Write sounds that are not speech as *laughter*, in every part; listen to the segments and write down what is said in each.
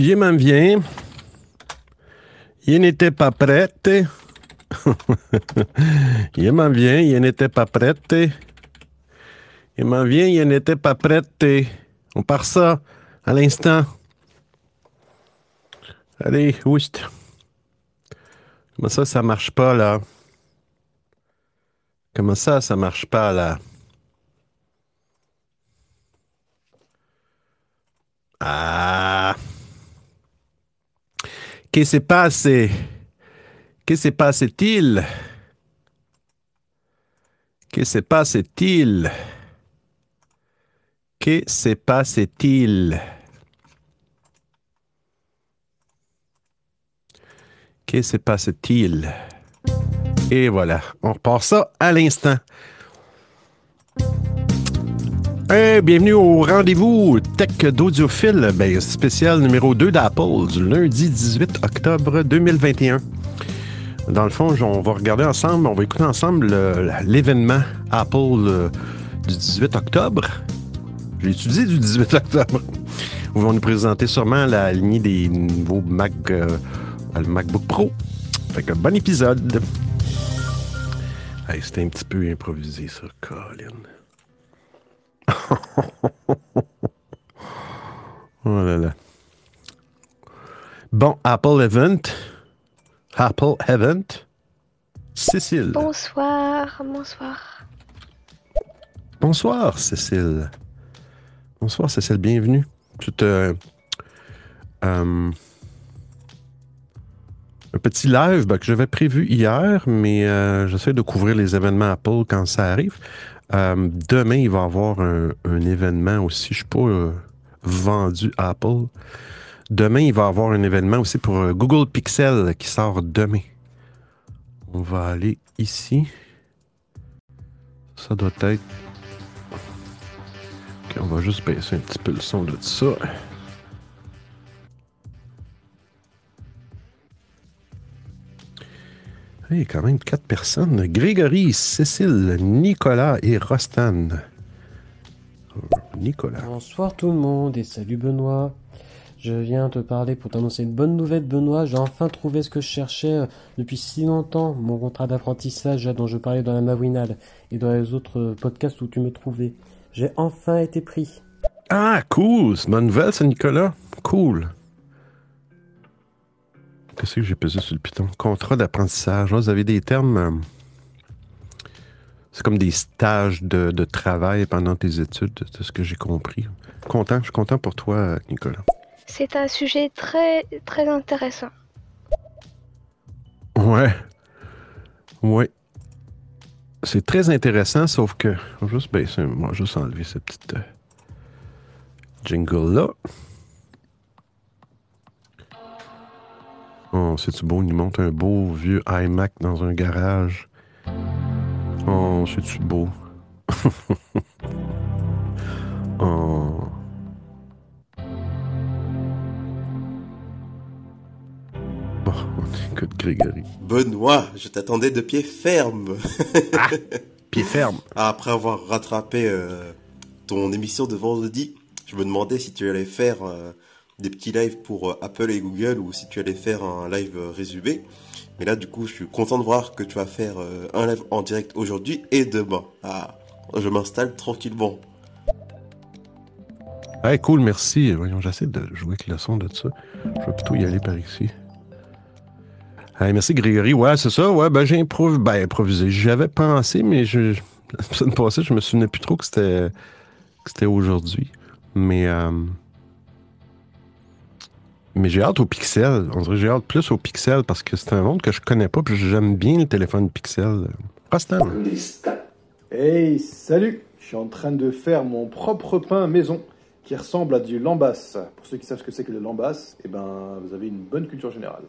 Je m'en viens. Il n'était pas prêt. il *laughs* m'en vient, il n'était pas prêt. Il m'en vient, il n'était pas prêt. On part ça à l'instant. Allez, oust. Comment ça, ça marche pas, là? Comment ça, ça marche pas, là? Ah! Que se passe? Que se passe-t-il? Que se passe-t-il? Que se passe-t-il? Que se passe-t-il? Et voilà, on repart ça à l'instant. Hey, bienvenue au rendez-vous Tech d'Audiophile, ben, spécial numéro 2 d'Apple, du lundi 18 octobre 2021. Dans le fond, on va regarder ensemble, on va écouter ensemble l'événement Apple euh, du 18 octobre. J'ai étudié du 18 octobre. Où vont nous présenter sûrement la lignée des nouveaux Mac, euh, le MacBook Pro. Fait que bon épisode. C'était un petit peu improvisé, ça, Colin. Oh là là. Bon, Apple Event. Apple Event. Cécile. Bonsoir, bonsoir. Bonsoir, Cécile. Bonsoir, Cécile, bienvenue. Tu te. Euh, un petit live ben, que j'avais prévu hier, mais euh, j'essaie de couvrir les événements Apple quand ça arrive. Euh, demain, il va y avoir un, événement aussi. Je ne suis pas euh, vendu Apple. Demain, il va y avoir un événement aussi pour Google Pixel qui sort demain. On va aller ici. Ça doit être. Ok, on va juste baisser un petit peu le son de ça. Il y a quand même quatre personnes. Grégory, Cécile, Nicolas et Rostan. Nicolas. Bonsoir tout le monde et salut Benoît. Je viens te parler pour t'annoncer une bonne nouvelle Benoît. J'ai enfin trouvé ce que je cherchais euh, depuis si longtemps. Mon contrat d'apprentissage dont je parlais dans la Mawinal et dans les autres podcasts où tu me trouvais. J'ai enfin été pris. Ah, cool. C'est nouvelle, ça, Nicolas. Cool. Qu'est-ce que j'ai pesé sur le piton? Contrat d'apprentissage. Vous avez des termes. Euh, c'est comme des stages de, travail pendant tes études, c'est ce que j'ai compris. Content, je suis content pour toi, Nicolas. C'est un sujet très, très intéressant. Ouais. Ouais. C'est très intéressant, sauf que. Juste baisser, moi, juste enlever cette petite euh, jingle-là. Oh, c'est-tu beau? Il monte un beau vieux iMac dans un garage. Oh, c'est-tu beau? *laughs* oh. Bon, on écoute Grégory. Benoît, je t'attendais de pied ferme. ah, *laughs* pied ferme. Après avoir rattrapé euh, ton émission de vendredi, je me demandais si tu allais faire euh, des petits lives pour euh, Apple et Google ou si tu allais faire un live euh, résumé. Mais là, du coup, je suis content de voir que tu vas faire euh, un live en direct aujourd'hui et demain. Ah, je m'installe tranquillement. Hey, cool, merci. Voyons, j'essaie de jouer avec le son de ça. Je vais plutôt y aller par ici. Hey, merci Grégory. Ouais, c'est ça. Ouais, ben j'ai ben, improvisé. J'avais pensé, mais je, la semaine passée, je me souvenais plus trop que c'était, c'était aujourd'hui. Mais mais j'ai hâte au Pixel. On dirait j'ai hâte plus au Pixel parce que c'est un monde que je connais pas puis j'aime bien le téléphone Pixel. Rastan. Hey, salut Je suis en train de faire mon propre pain maison qui ressemble à du lambasse. Pour ceux qui savent ce que c'est que le lambasse, eh ben, vous avez une bonne culture générale.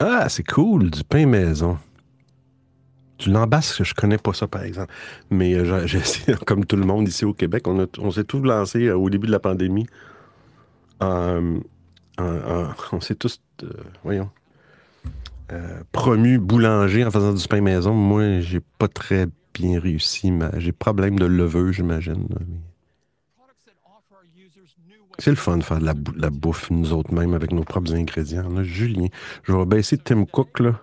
Ah, c'est cool, du pain maison. Du lambasse, je connais pas ça, par exemple. Mais euh, j'ai *laughs* comme tout le monde ici au Québec, on, on s'est tous lancés euh, au début de la pandémie on s'est tous, euh, voyons, euh, promu boulanger en faisant du pain maison. Moi, j'ai pas très bien réussi. J'ai problème de leveux, j'imagine. C'est le fun de faire de la, bou- la bouffe, nous autres mêmes, avec nos propres ingrédients. Là, Julien. Je vais baisser Tim Cook, là.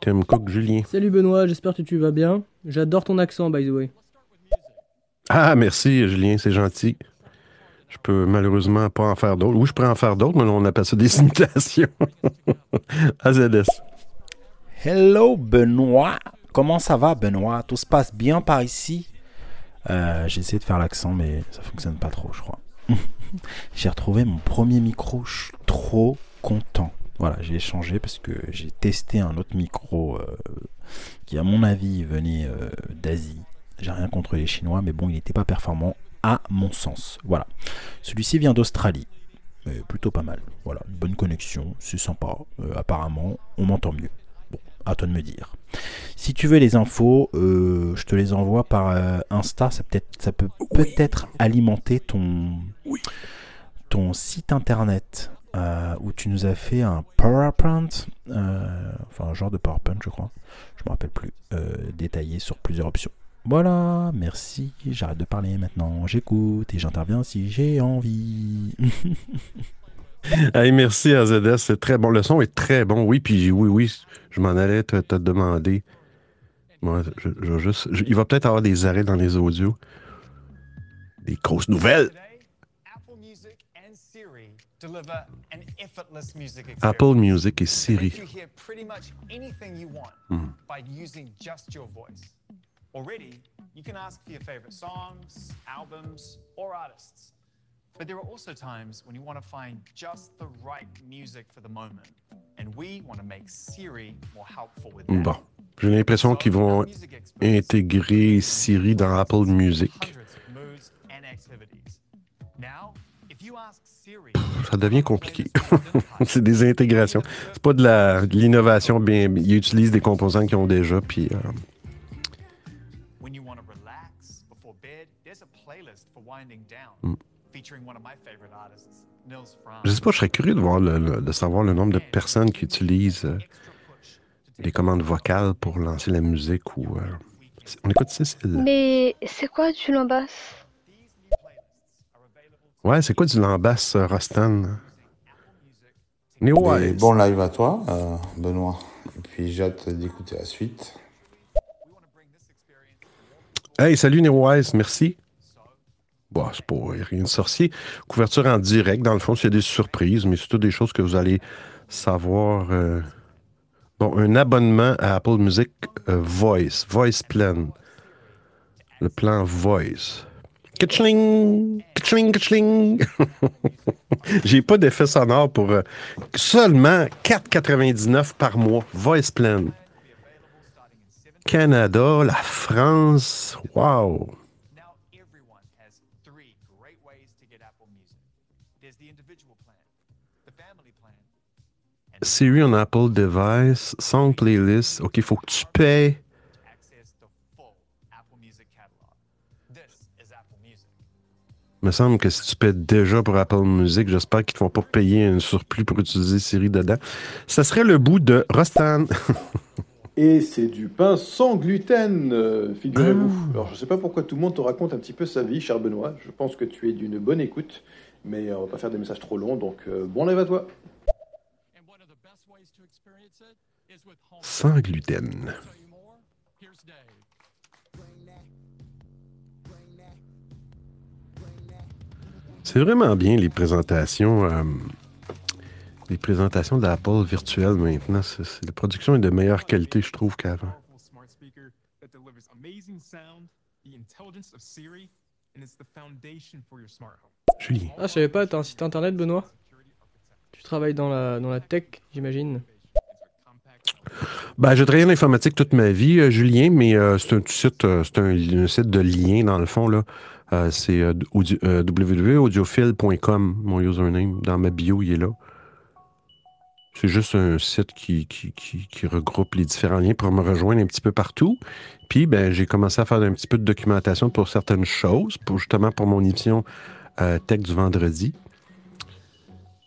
Tim Cook, Julien. Salut Benoît, j'espère que tu vas bien. J'adore ton accent, by the way. Ah, merci, Julien, c'est gentil. Je peux malheureusement pas en faire d'autres. Oui, je pourrais en faire d'autres, mais on appelle ça des *laughs* imitations. *laughs* AZS. Hello Benoît, comment ça va Benoît? Tout se passe bien par ici? Euh, J'ai essayé de faire l'accent mais ça fonctionne pas trop je crois. *laughs* j'ai retrouvé mon premier micro, je suis trop content. Voilà, j'ai changé parce que j'ai testé un autre micro euh, qui à mon avis venait euh, d'Asie. J'ai rien contre les Chinois mais bon il n'était pas performant à mon sens. Voilà. Celui-ci vient d'Australie. Mais plutôt pas mal. Voilà, bonne connexion, c'est sympa. Euh, apparemment, on m'entend mieux. Bon, à toi de me dire. Si tu veux les infos, euh, je te les envoie par euh, Insta. Ça, peut ça peut peut-être alimenter ton, ton site internet euh, où tu nous as fait un PowerPoint, enfin un genre de PowerPoint, je crois. Je me rappelle plus. détaillé sur plusieurs options. Voilà, merci. J'arrête de parler maintenant. J'écoute et j'interviens si j'ai envie. *laughs* Hey, merci AZS, c'est très bon. Le son est très bon. Oui, puis oui, oui, je m'en allais te, te demander. Moi, je, je juste, je- il va peut-être avoir des arrêts dans les audios. Des grosses nouvelles. Apple Music et Siri. lets Already, you can ask for your favorite songs, albums, or artists. But there are also times when you want to find just the right music for the moment. And we want to make Siri more helpful with that. Bon, j'ai l'impression qu'ils vont intégrer Siri dans Apple Music. Ça devient compliqué. *laughs* c'est des intégrations. C'est pas de l'innovation bien. Ils utilisent des composants qu'ils ont déjà, puis euh, sais pas, je serais curieux de voir le, le- de savoir le nombre de personnes qui utilisent euh, les commandes vocales pour lancer la musique ou. euh, On écoute Cécile. Mais c'est quoi du lambas Ouais, c'est quoi du lambasse, euh, Rostan? Néo Et bon live à toi, euh, Benoît. Et puis j'ai hâte d'écouter la suite. Hey, salut Neowise, merci. Bon, c'est pas rien de sorcier. Couverture en direct, dans le fond, c'est des surprises, mais c'est toutes des choses que vous allez savoir. euh. Bon, un abonnement à Apple Music euh, Voice, Voice Plan. Le plan Voice. Kitchling, kitchling, kitchling. *laughs* J'ai pas d'effet sonore pour euh, seulement 4,99 par mois. Voice Plan. Canada, la France, wow. Siri on Apple device, song playlist. OK, il faut que tu payes. Il me semble que si tu paies déjà pour Apple Music, j'espère qu'ils ne te font pas payer un surplus pour utiliser Siri dedans. Ça serait le bout de Rostan. *laughs* Et c'est du pain sans gluten, euh, figurez-vous. Ah. Alors, je ne sais pas pourquoi tout le monde te raconte un petit peu sa vie, cher Benoît. Je pense que tu es d'une bonne écoute, mais euh, on va pas faire des messages trop longs, donc euh, bon live à toi. Sans gluten. C'est vraiment bien les présentations. euh, les présentations d'Apple virtuelles maintenant. C'est- c'est- la production est de meilleure qualité, je trouve, qu'avant. Julien. Ah, je savais pas, t'as un site internet, Benoît? Tu travailles dans la, dans la tech, j'imagine? Ben, j'ai travaillé en informatique toute ma vie, euh, Julien, mais euh, c'est un site, euh, c'est un, site de lien dans le fond là. C'est audio- www.audiophile.com, mon username. Dans ma bio, il est là. C'est juste un site qui, qui, regroupe les différents liens pour me rejoindre un petit peu partout. Puis, ben, j'ai commencé à faire un petit peu de documentation pour certaines choses, pour, justement pour mon émission Tech du vendredi.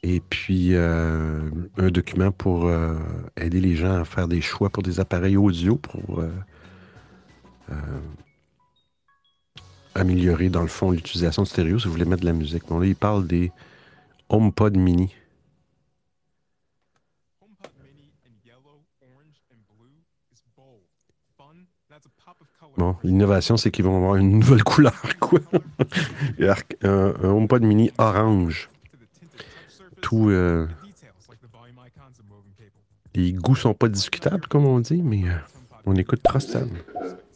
Et puis, euh, un document pour euh, aider les gens à faire des choix pour des appareils audio pour euh, améliorer, dans le fond, l'utilisation de stéréo si vous voulez mettre de la musique. Bon, là, il parle des HomePod mini. Bon, l'innovation, c'est qu'ils vont avoir une *laughs* nouvelle couleur, quoi. *laughs* Un HomePod mini orange. Moving cable. les goûts sont pas discutables, comme on dit, mais euh, on écoute Trostan.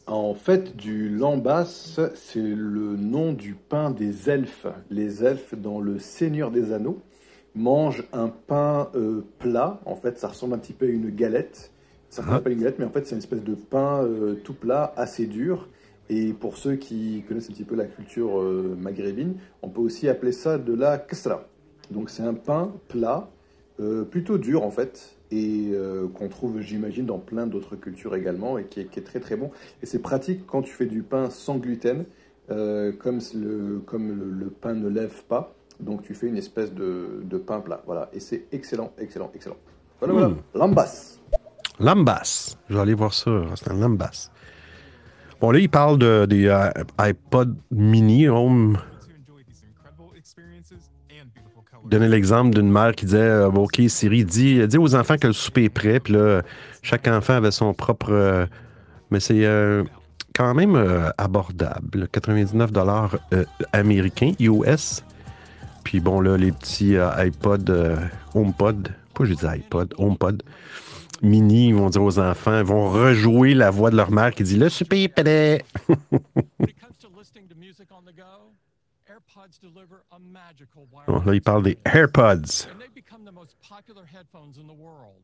En fait, du lambas, c'est le nom du pain des elfes. Les elfes, dans le Seigneur des Anneaux, mangent un pain euh, plat. En fait, ça ressemble un petit peu à une galette. Ça ressemble Ah. pas à une galette, mais en fait, c'est une espèce de pain euh, tout plat, assez dur. Et pour ceux qui connaissent un petit peu la culture euh, maghrébine, on peut aussi appeler ça de la kasra. Donc, c'est un pain plat, euh, plutôt dur en fait, et euh, qu'on trouve, j'imagine, dans plein d'autres cultures également, et qui est, qui est très très bon. Et c'est pratique quand tu fais du pain sans gluten, euh, comme, le, comme le, le pain ne lève pas. Donc tu fais une espèce de, de pain plat. Voilà. Et c'est excellent, excellent, excellent. Voilà, voilà. Mm. Lambas. Lambas. Je vais aller voir ça. C'est un Lambas. Bon, là, il parle de, des iPod mini home. Donner l'exemple d'une mère qui disait euh, OK, Siri, dis, aux enfants que le souper est prêt. Puis là, chaque enfant avait son propre. euh, mais c'est euh, quand même abordable. 99 euh, américains, US. Puis bon, là, les petits iPod, HomePod. Pas je dis iPod, HomePod. Mini, ils vont dire aux enfants, ils vont rejouer la voix de leur mère qui dit Le souper est prêt. Bon, wireless là, il parle des AirPods. and they've become the most popular headphones in the world.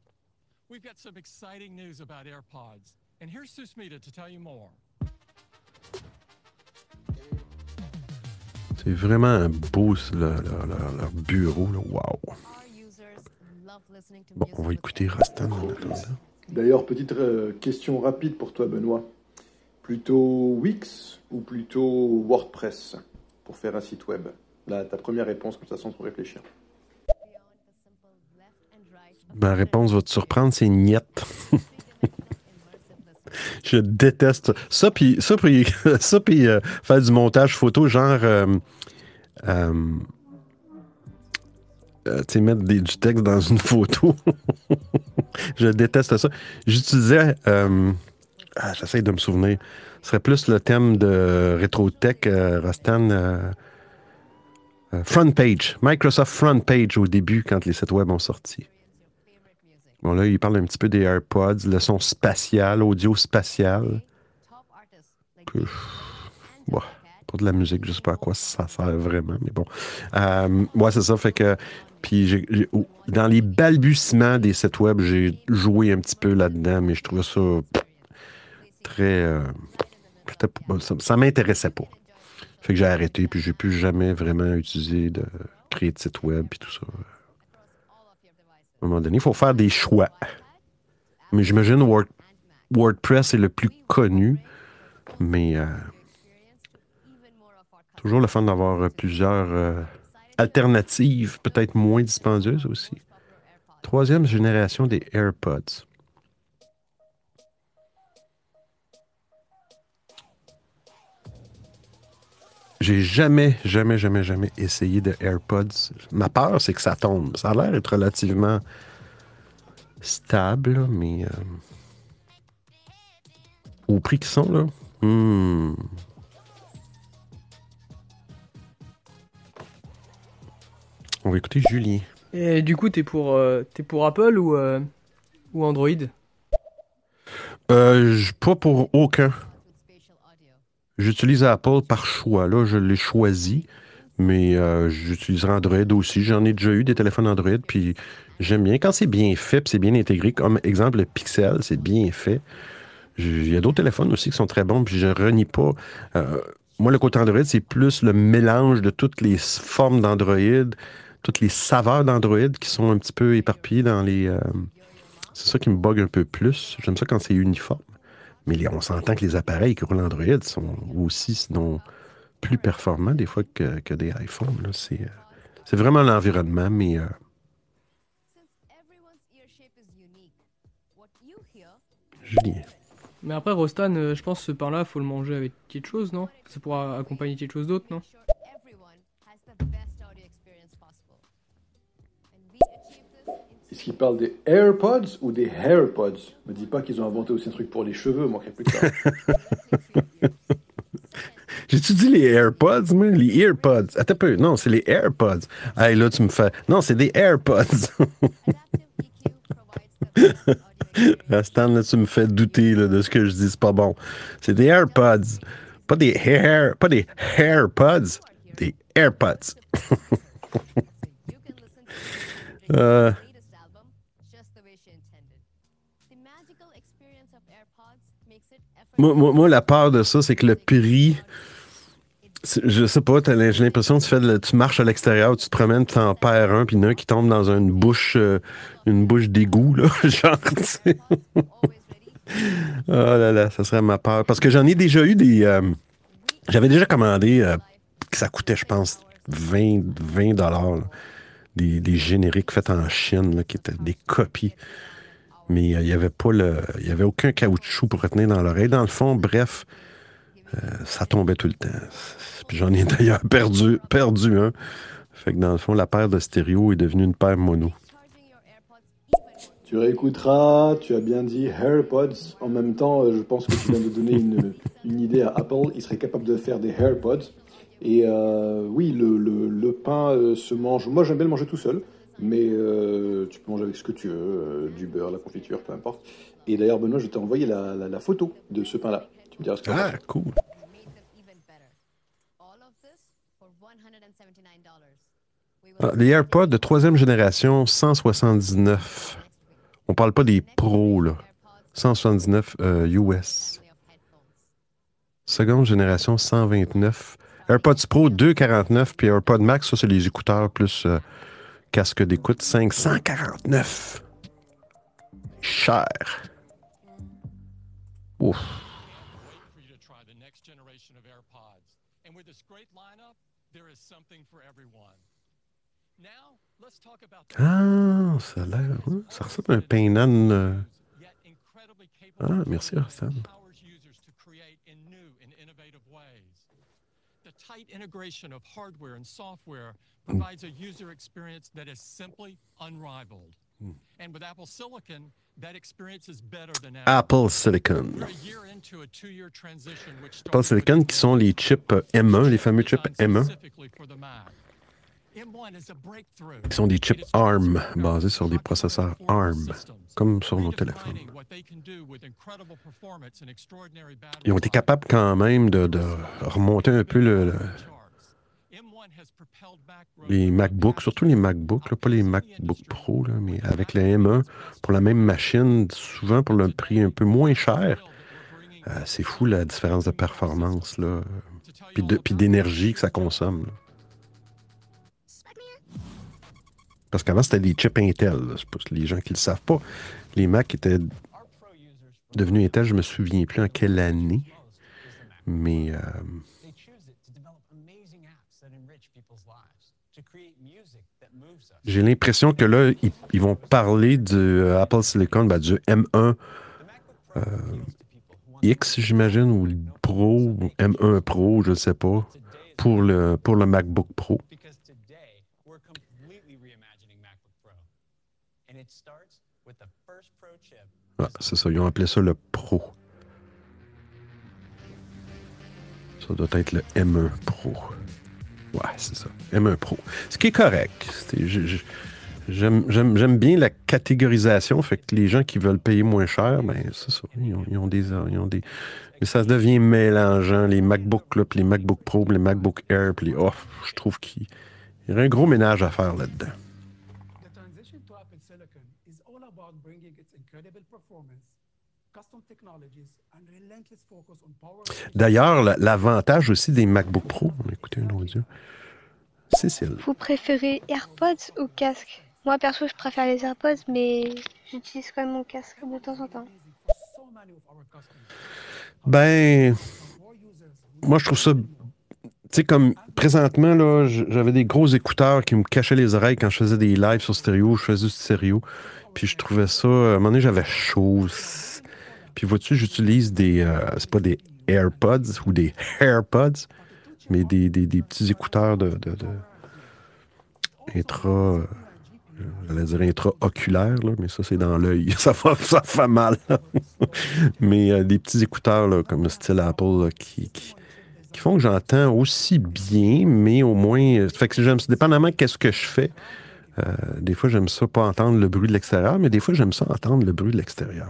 We've got some exciting news about AirPods, and here's Susmita to tell you more. C'est vraiment beau, le- le- leur, leur bureau. Là. Wow. Bon, on va écouter Rastan. D'ailleurs, petite euh, question rapide pour toi, Benoît. Plutôt Wix ou plutôt WordPress? Pour faire un site web Là, ta première réponse, comme ça, sans trop réfléchir. Ma réponse va te surprendre, c'est niet. *laughs* Je déteste ça. Puis, ça, puis, *laughs* ça, puis euh, faire du montage photo, genre. euh, euh, euh, mettre du texte dans une photo. *laughs* Je déteste ça. J'utilisais. euh, ah, J'essaie de me souvenir. Ce serait plus le thème de RetroTech, euh, Rastan. euh, euh, front page. Microsoft Front Page au début, quand les sites web ont sorti. Bon, là, il parle un petit peu des AirPods, le son spatial, audio spatial. Bon, pour de la musique, je sais pas à quoi ça sert vraiment, mais bon. Euh, ouais, c'est ça, fait que. Puis, oh, dans les balbutiements des sites web, j'ai joué un petit peu là-dedans, mais je trouvais ça très. euh, ça ça m'intéressait pas. Fait que j'ai arrêté, puis j'ai plus jamais vraiment utilisé de créer de site web, puis tout ça. À un moment donné, il faut faire des choix. Mais j'imagine Word- WordPress est le plus connu, mais euh, toujours le fun d'avoir euh, plusieurs euh, alternatives, peut-être moins dispendieuses aussi. Troisième génération des AirPods. J'ai jamais, jamais, jamais, jamais essayé de AirPods. Ma peur, c'est que ça tombe. Ça a l'air d'être relativement stable, mais euh, au prix qu'ils sont, là. hmm. On va écouter Julien. Et du coup, t'es pour, euh, t'es pour Apple ou, euh, ou Android? Euh, pas pour aucun. J'utilise Apple par choix. Là, je l'ai choisi. Mais euh, j'utiliserai Android aussi. J'en ai déjà eu des téléphones Android. Puis j'aime bien. Quand c'est bien fait, c'est bien intégré, comme exemple le Pixel, c'est bien fait. Il y a d'autres téléphones aussi qui sont très bons. Puis je renie pas. Euh, moi, le côté Android, c'est plus le mélange de toutes les formes d'Android, toutes les saveurs d'Android qui sont un petit peu éparpillées dans les. euh, c'est ça qui me bug un peu plus. J'aime ça quand c'est uniforme. Mais on s'entend que les appareils qui roulent Android sont aussi, sinon plus performants des fois que, des iPhones. là. C'est, euh, c'est vraiment l'environnement, mais euh, Julien. Mais après, Rostan, euh, je pense que ce pain-là, faut le manger avec quelque chose, non? Ça pourra accompagner quelque chose d'autre, non? Est-ce qu'il parle des AirPods ou des AirPods Me dis pas qu'ils ont inventé aussi un truc pour les cheveux, manquerait plus que ça. *laughs* J'ai-tu dit les AirPods, moi? Les EarPods. Attends un peu. Non, c'est les AirPods. Hey, là, tu me fais. Non, c'est des AirPods. *laughs* Ah, Stan, là, tu me fais douter de ce que je dis. C'est pas bon. C'est des AirPods. Pas des hair. Pas des AirPods. Des AirPods. *laughs* Euh, moi, la peur de ça, c'est que le prix. Je sais pas, j'ai l'impression que tu, fais tu marches à l'extérieur, tu te promènes, tu t'en perds un, puis un qui tombe dans une bouche, euh, une bouche d'égout, là, *laughs* genre. Oh là là, ça serait ma peur. Parce que j'en ai déjà eu des. euh, J'avais déjà commandé, euh, que ça coûtait, je pense, 20, 20 dollars. Des, des génériques faits en Chine, là, qui étaient des copies. Mais euh, il n'y avait pas le. Il y avait aucun caoutchouc pour retenir dans l'oreille. Dans le fond, bref, euh, ça tombait tout le temps. Puis j'en ai *laughs* d'ailleurs perdu, perdu un. Fait que dans le fond, la paire de stéréo est devenue une paire mono. Tu réécouteras, tu as bien dit AirPods. En même temps, euh, je pense que tu viens de donner une, *laughs* une idée à Apple. Ils seraient capables de faire des AirPods. Et euh, oui, le, le- le pain euh, se mange. Moi, j'aime bien le manger tout seul. Mais euh, tu peux manger avec ce que tu veux, euh, du beurre, la confiture, peu importe. Et d'ailleurs, Benoît, je t'ai envoyé la, la- la photo de ce pain-là. Tu me diras ce que Ah, cool. Ah, les AirPods de troisième génération, 179. On parle pas des pros, là. 179 euh, US. Seconde génération, 129. AirPods Pro, 249. Puis AirPods Max, ça, c'est les écouteurs plus euh, casque d'écoute, 549. Cher. Ouf. Ah, ça a l'air. ouais, ça ressemble à un pain nan. euh. Ah, merci, software provides a user experience that is simply unrivaled. And with Apple Silicon, that experience is better than ever. Apple Silicon. Apple Silicon, qui sont les chips euh, M1, les fameux chips M1, specifically for the Mac. M1 is a breakthrough. qui sont des chips ARM, basés sur des processeurs ARM, comme sur nos téléphones. Ils ont été capables quand même de, de remonter un peu le, le- les MacBooks, surtout les MacBooks, là, pas les MacBook Pro, là, mais avec le M1, pour la même machine, souvent pour le prix un peu moins cher. Euh, c'est fou la différence de performance, là, puis d'énergie que ça consomme. là. Parce qu'avant, c'était des chips Intel. pour les gens qui ne le savent pas. Les Mac étaient devenus Intel, je me souviens plus en quelle année. Mais euh, They choose it to develop amazing apps that enrich people's lives, to create music that moves us. J'ai l'impression que là, ils, ils vont parler du euh, Apple Silicon, ben, du M1 euh, X, j'imagine, ou Pro, ou M1 Pro, je ne sais pas, pour le, pour le MacBook Pro. Ah, c'est ça, ils ont appelé ça le Pro. Ça doit être le M1 Pro. Ouais, c'est ça. M1 Pro. Ce qui est correct. J'aime bien la catégorisation. Fait que les gens qui veulent payer moins cher, ben c'est ça. Ils ont, des, ils ont des. Mais ça devient mélangeant. Les MacBook, là, les MacBook Pro, les MacBook Air, les. Oh, je trouve qu'il y aurait un gros ménage à faire là-dedans. Technologies, D'ailleurs, la- l'avantage aussi des MacBook Pro, on va écouter un audio. Cécile. Vous préférez AirPods ou casque? Moi perso, je préfère les AirPods, mais j'utilise quand même mon casque de temps en temps. Ben, moi, je trouve ça. Tu sais, comme présentement, là, j'avais des gros écouteurs qui me cachaient les oreilles quand je faisais des lives sur stéréo. Je faisais du stéréo. Puis je trouvais ça. À un moment donné, j'avais chaud. Puis vois-tu, j'utilise des. euh, c'est pas des AirPods ou des AirPods, mais des, des- des petits écouteurs de. intra. euh, J'allais dire intra-oculaire, mais ça, c'est dans l'œil. *laughs* Ça fait, ça fait mal. *laughs* mais euh, des petits écouteurs, là, comme le style Apple, qui, qui, font que j'entends aussi bien, mais au moins. euh, Fait que j'aime, dépendamment qu'est-ce que je fais, des fois, j'aime ça pas entendre le bruit de l'extérieur, mais des fois, j'aime ça entendre le bruit de l'extérieur.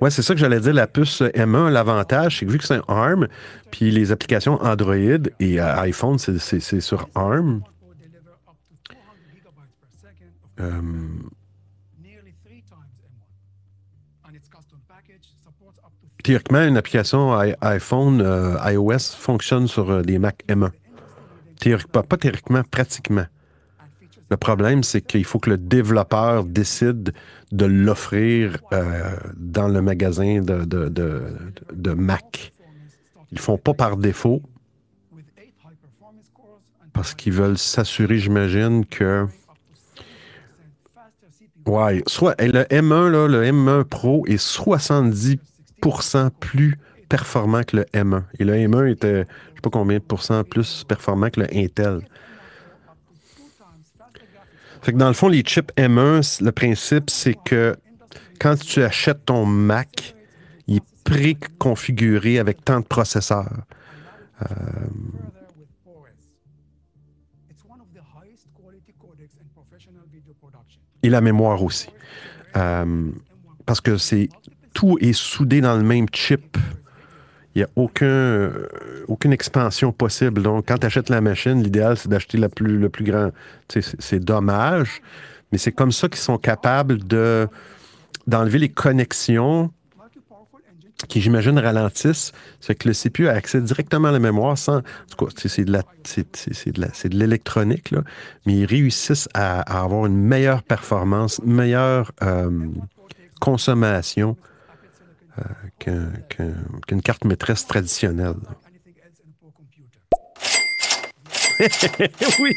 Ouais, c'est ça que j'allais dire. La puce M1, l'avantage, c'est que vu que c'est un ARM, puis les applications Android et euh, iPhone, c'est- sur ARM. Euh, théoriquement, une application iPhone, euh, iOS fonctionne sur des Mac M1. Théoriquement, pas théoriquement, pratiquement. Le problème, c'est qu'il faut que le développeur décide de l'offrir euh, dans le magasin de, de- de- Mac. Ils font pas par défaut parce qu'ils veulent s'assurer, j'imagine, que. Ouais, soit le M1, là, le M1 Pro est 70% plus performant que le M1. Et le M1 était, je sais pas combien de pourcents plus performant que le Intel. Dans le fond, les chips M1, c- le principe, c'est que quand tu achètes ton Mac, il est préconfiguré avec tant de processeurs. Euh, et la mémoire aussi. Euh, parce que c'est tout est soudé dans le même chip. Il n'y a aucun, euh, aucune expansion possible. Donc, quand tu achètes la machine, l'idéal, c'est d'acheter la plus, le plus grand. C'est c'est dommage, mais c'est comme ça qu'ils sont capables de d'enlever les connexions qui, j'imagine, ralentissent. Fait que le CPU a accès directement à la mémoire sans. En tout cas, c'est- c'est de c'est- c'est- c'est c'est l'électronique, là, mais ils réussissent à, à avoir une meilleure performance, une meilleure euh, consommation qu'un- qu'un- qu'une carte maîtresse traditionnelle. *laughs* oui!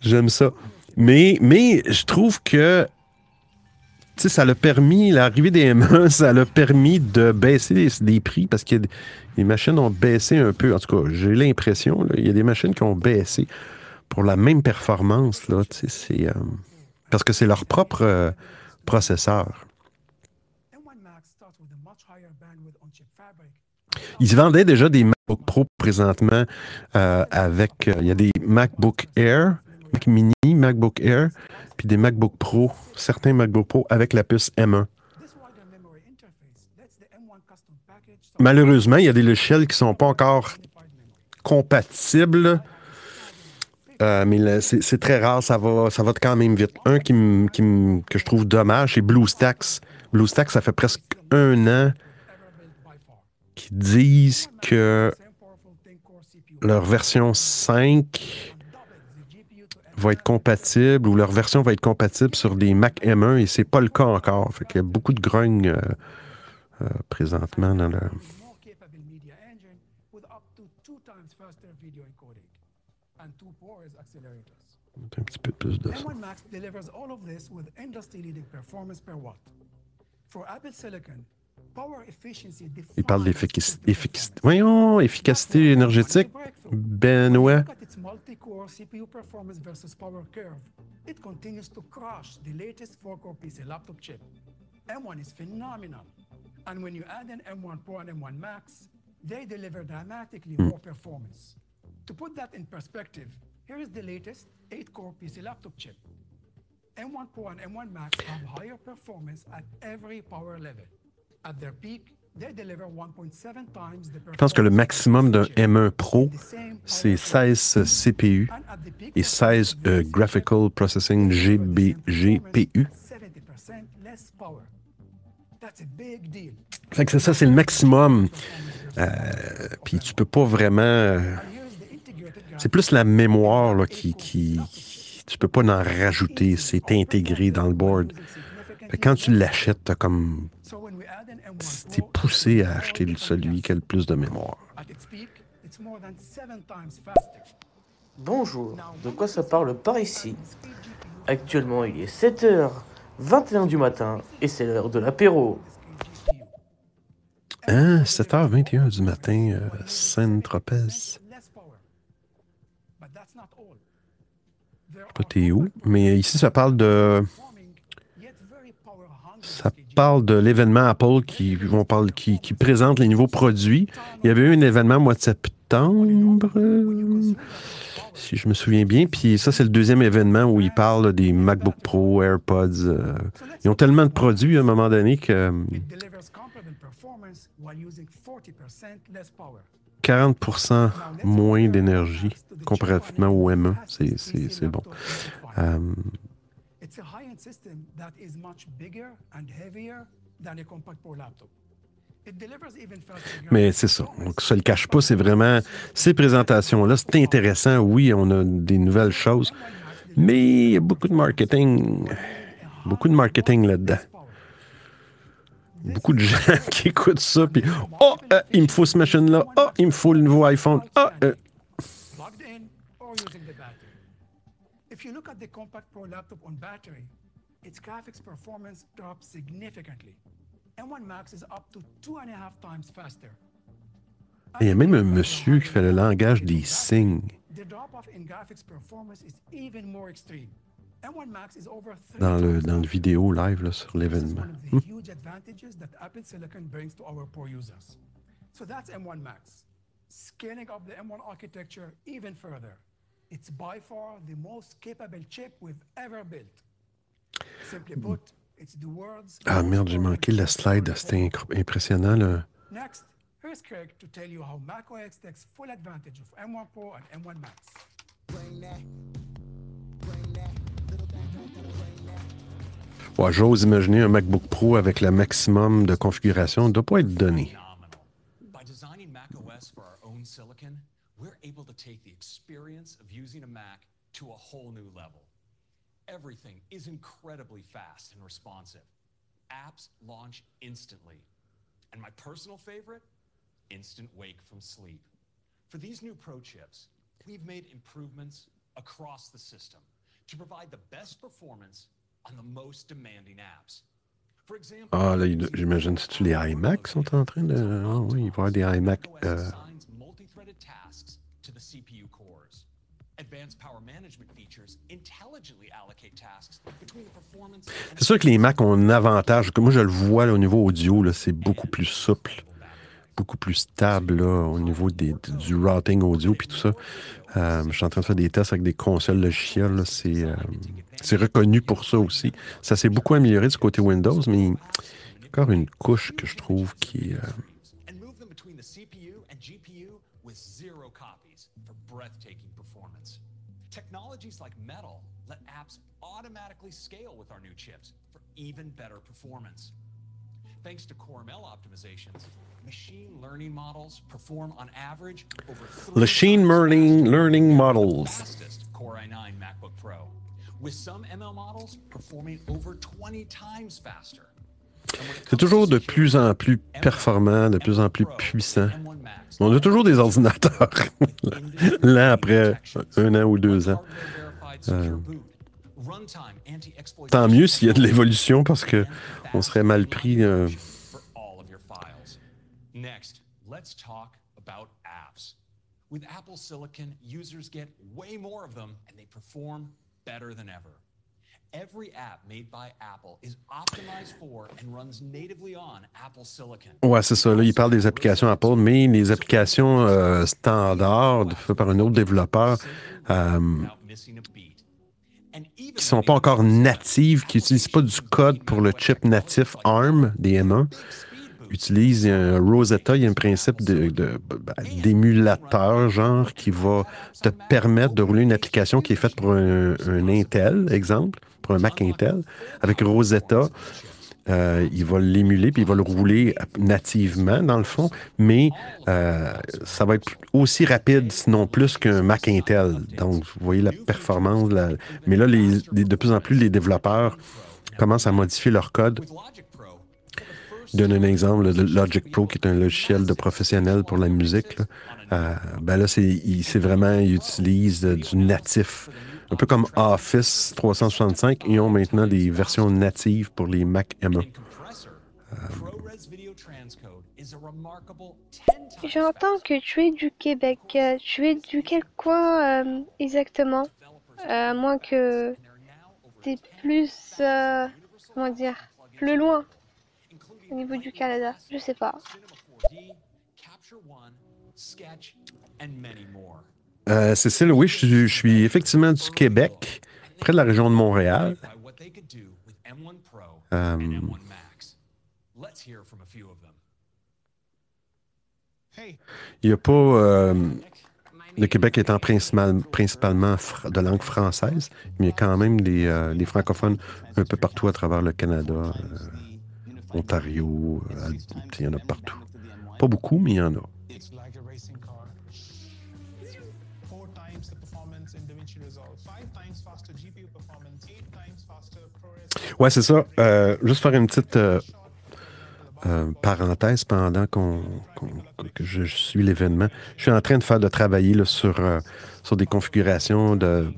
J'aime ça. Mais, mais je trouve que ça l'a permis, l'arrivée des M1, ça l'a permis de baisser les, prix parce que les machines ont baissé un peu. En tout cas, j'ai l'impression, il y a des machines qui ont baissé pour la même performance. Là, c'est, euh, parce que c'est leur propre euh, processeur. Ils vendaient déjà des MacBook Pro présentement euh, avec. euh, il y a des MacBook Air, Mac Mini, MacBook Air, puis des MacBook Pro, certains MacBook Pro avec la puce M1. Malheureusement, il y a des logiciels qui ne sont pas encore compatibles. Euh, mais c'est très rare, ça va, ça va quand même vite. Un qui me- que je trouve dommage, c'est BlueStacks. BlueStacks, ça fait presque un an qu'ils disent que leur version 5 va être compatible ou leur version va être compatible sur des Mac M1 et c'est pas le cas encore. Fait y a beaucoup de grogne euh, euh, présentement dans le. Un petit peu plus de ça. M1 Max delivers all of this with industry-leading performance per watt. For Apple Silicon, power efficiency Il parle d'efficacité. Voyons, efficacité énergétique. Benoît. Multi-core CPU performance versus power curve. It continues to crush the latest 4-core PC laptop chip. M1 is phenomenal. And when you add an M1 Pro and M1 Max, they deliver dramatically Hmm. more performance. To put that in perspective, here is the latest 8-core PC laptop chip. M1 Pro and M1 Max have higher performance at every power level. At their peak, they deliver 1.7 times the Je pense que le maximum d'un M1 Pro, c'est 16 CPU And at the peak, et 16 euh, Graphical Processing GB, GPU. 70% less power. That's a big deal. Fait que c'est ça, c'est le maximum. Euh, Puis tu peux pas vraiment. C'est plus la mémoire là, qui, qui. Tu peux pas en rajouter. C'est intégré dans le board. Quand tu l'achètes, t'as comme. T'es poussé à acheter celui qui a le plus de mémoire. Bonjour, de quoi ça parle par ici? Actuellement, il est 7h21 du matin et c'est l'heure de l'apéro. Hein, 7h21 du matin, euh, Saint-Tropez. Je sais pas où, mais ici, ça parle de... Ça parle de l'événement Apple qui, vont parler, qui, qui présente les nouveaux produits. Il y avait eu un événement au mois de septembre, euh, si je me souviens bien. Puis ça, c'est le deuxième événement où ils parlent des MacBook Pro, AirPods. euh, ils ont tellement de produits à un moment donné que euh, delivers comparable performance while using 40% less power. 40 moins d'énergie comparativement au M1. C'est- bon. Euh, It's a high-end system that is much bigger and heavier than a compact Pro laptop. It delivers even faster Mais c'est ça. Donc, ça le cache pas. C'est vraiment ces présentations-là. C'est intéressant. Oui, on a des nouvelles choses. Mais il y a beaucoup de marketing. Beaucoup de marketing là-dedans. Beaucoup de gens *laughs* qui écoutent ça. Puis, oh, euh, il me faut ce machine-là. Oh, il me faut le nouveau iPhone. Ah, euh, If you look at the compact Pro laptop on battery, its graphics performance drops significantly. M1 Max is up to two and a half times faster. il y a même un monsieur qui fait le langage des signes The drop-off in graphics performance is even more extreme. M1 Max is over three dans le, dans le vidéo live là, sur l'événement. the *laughs* huge advantages that Apple Silicon brings to our Pro users. So that's M1 Max. Scaling up the M1 architecture even further. It's by far the most capable chip we've ever built. Simply put, it's the world's Ah merde, j'ai manqué la slide. C'était impressionnant. Là. Next, here's Craig to tell you how macOS takes full advantage of M1 Pro and M1 Max. Ouais, J'ose imaginer un MacBook Pro avec le maximum de configuration. ne doit pas être donné. By designing macOS for our own silicon, we're able to take the experience of using a Mac to a whole new level. Everything is incredibly fast and responsive. Apps launch instantly. And my personal favorite, instant wake from sleep. For these new Pro chips, we've made improvements across the system to provide the best performance on the most demanding apps. Ah, là, j'imagine tous les iMac sont en train de. Ah oui, il va y avoir des iMac. euh, C'est sûr que les Mac ont un avantage. Moi, je le vois là, au niveau audio, c'est beaucoup plus souple, beaucoup plus stable au niveau du routing audio puis tout ça. Euh, je suis en train de faire des tests avec des consoles logicielles. euh, c'est reconnu pour ça aussi. Ça s'est beaucoup amélioré du côté Windows, mais il y a encore une couche que je trouve qui euh, Thanks to Core ML optimizations, machine learning models perform on average over Machine learning, learning models. fastest Core i9 MacBook Pro, with some ML models performing over 20 times faster. C'est toujours de plus en plus performant, de plus en plus puissant. On a toujours des ordinateurs, *laughs* l'an *laughs* après un an ou deux ans. Euh, tant mieux s'il y a de l'évolution parce que on serait mal pris. euh, all of your files. Next, let's talk about apps. With Apple Silicon, users get way more of them and they perform better than ever. Every app made by Apple is optimized for and runs natively on Apple Silicon. Ouais, c'est ça. Là, il parle des applications Apple, mais les applications euh, standards faites par un autre développeur euh, qui sont pas encore natives, qui n'utilisent pas du code pour le chip natif ARM des M1, utilisent un Rosetta. Il y a un principe de- de- d'émulateur, genre, qui va te permettre de rouler une application qui est faite pour un, un Intel, exemple, pour un Mac Intel, avec Rosetta. Euh, il va l'émuler, puis il va le rouler nativement, dans le fond, mais euh, ça va être aussi rapide, sinon plus qu'un Mac Intel. Donc, vous voyez la performance. Mais là, les- de plus en plus, les développeurs commencent à modifier leur code Je donne un exemple, le Logic Pro, qui est un logiciel de professionnel pour la musique. Là. Euh, ben là, c'est vraiment, ils utilisent du natif. Un peu comme Office 365, ils ont maintenant des versions natives pour les Mac M1. ProRes Video Transcode is a remarkable J'entends que tu es du Québec. Tu es du quel coin euh, exactement? Euh, à moins que t'es plus, euh, comment dire, plus loin au niveau du Canada. Je sais pas. Euh, Cécile, oui, je suis, effectivement du Québec, près de la région de Montréal. What they could do with M1 Pro Euh, and M1 Max. Let's hear from a few of them. Il n'y a pas. euh, le Québec étant principal- principalement de langue française, mais il y a quand même des, des francophones un peu partout à travers le Canada, Ontario, il y en a partout. Pas beaucoup, mais il y en a. Ouais, c'est ça. Euh, juste faire une petite euh, euh, parenthèse pendant qu'on, que je suis l'événement. Je suis en train de faire de travailler là, sur, sur des configurations de,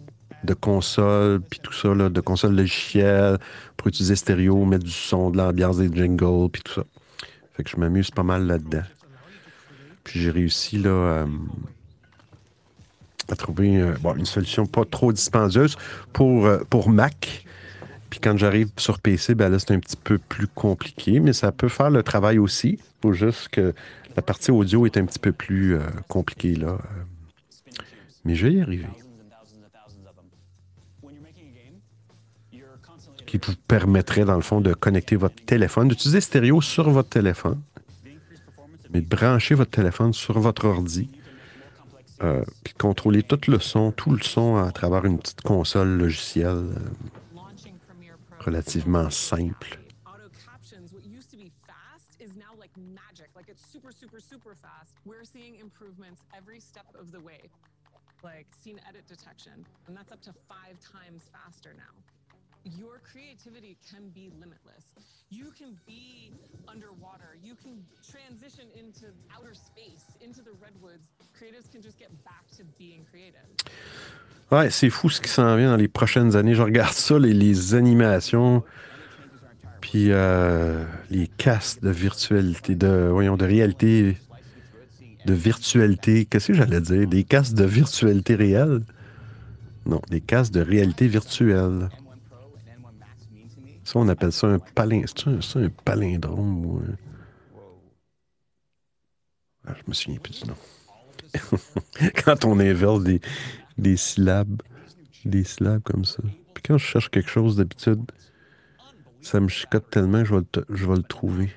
de consoles, puis tout ça, là, de consoles logicielles pour utiliser stéréo, mettre du son, de l'ambiance, des jingles, puis tout ça. Fait que je m'amuse pas mal là-dedans. Puis j'ai réussi là, à trouver bon, une solution pas trop dispendieuse pour, pour Mac. Puis quand j'arrive sur PC, ben là, c'est un petit peu plus compliqué, mais ça peut faire le travail aussi. Il faut juste que la partie audio est un petit peu plus euh, compliquée là. Mais je vais y arriver. Qui vous permettrait, dans le fond, de connecter votre téléphone, d'utiliser stéréo sur votre téléphone, mais de brancher votre téléphone sur votre ordi, euh, puis contrôler tout le son, tout le son à travers une petite console logicielle euh, relativement simple. captions, what used to be fast the way. Like scene edit detection, and that's up to five times faster now. Your creativity can be limitless. You can be underwater. You can transition into outer space, into the redwoods. Creatives can just get back to being creative. Ouais, c'est fou ce qui s'en vient dans les prochaines années. Je regarde ça, les, les animations, puis euh, les castes de virtualité, de, voyons, de réalité, de virtualité. Qu'est-ce que j'allais dire? Des castes de virtualité réelle? Non, des castes de réalité virtuelle. On appelle ça un palin. C'est un, un palindrome ou. Ah, je me souviens plus du nom. *laughs* quand on inverse des, des syllabes, des syllabes comme ça. Puis quand je cherche quelque chose d'habitude, ça me chicote tellement je vais le, je vais le trouver.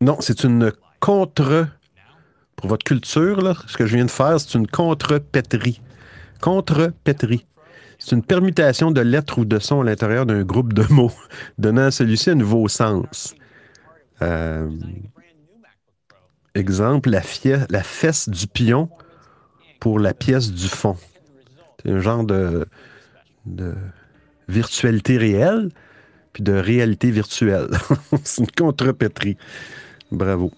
Non, c'est une contre. Pour votre culture, là, ce que je viens de faire, c'est une contre-pétrie. Contre-pétrie. C'est une permutation de lettres ou de sons à l'intérieur d'un groupe de mots, *laughs* donnant à celui-ci un nouveau sens. Euh, exemple, la, fesse du pion pour la pièce du fond. C'est un genre de, de virtualité réelle, puis de réalité virtuelle. *laughs* C'est une contrepétrie. Bravo.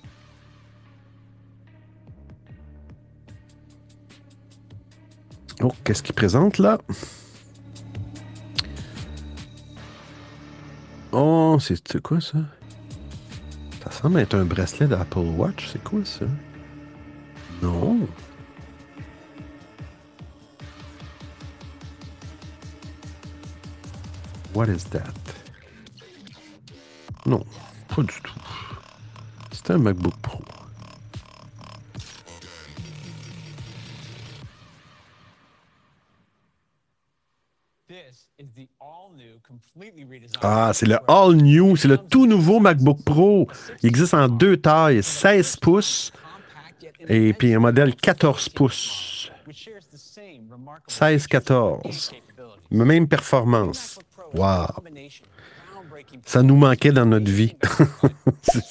Oh, qu'est-ce qu'il présente là? Oh, c'est quoi ça? Ça semble être un bracelet d'Apple Watch. C'est quoi ça? Non. What is that? Non, pas du tout. C'est un MacBook Ah, c'est le All New, c'est le tout nouveau MacBook Pro. Il existe en deux tailles, 16 pouces et puis un modèle 14 pouces. 16-14. Même performance. Wow. Ça nous manquait dans notre vie. *laughs*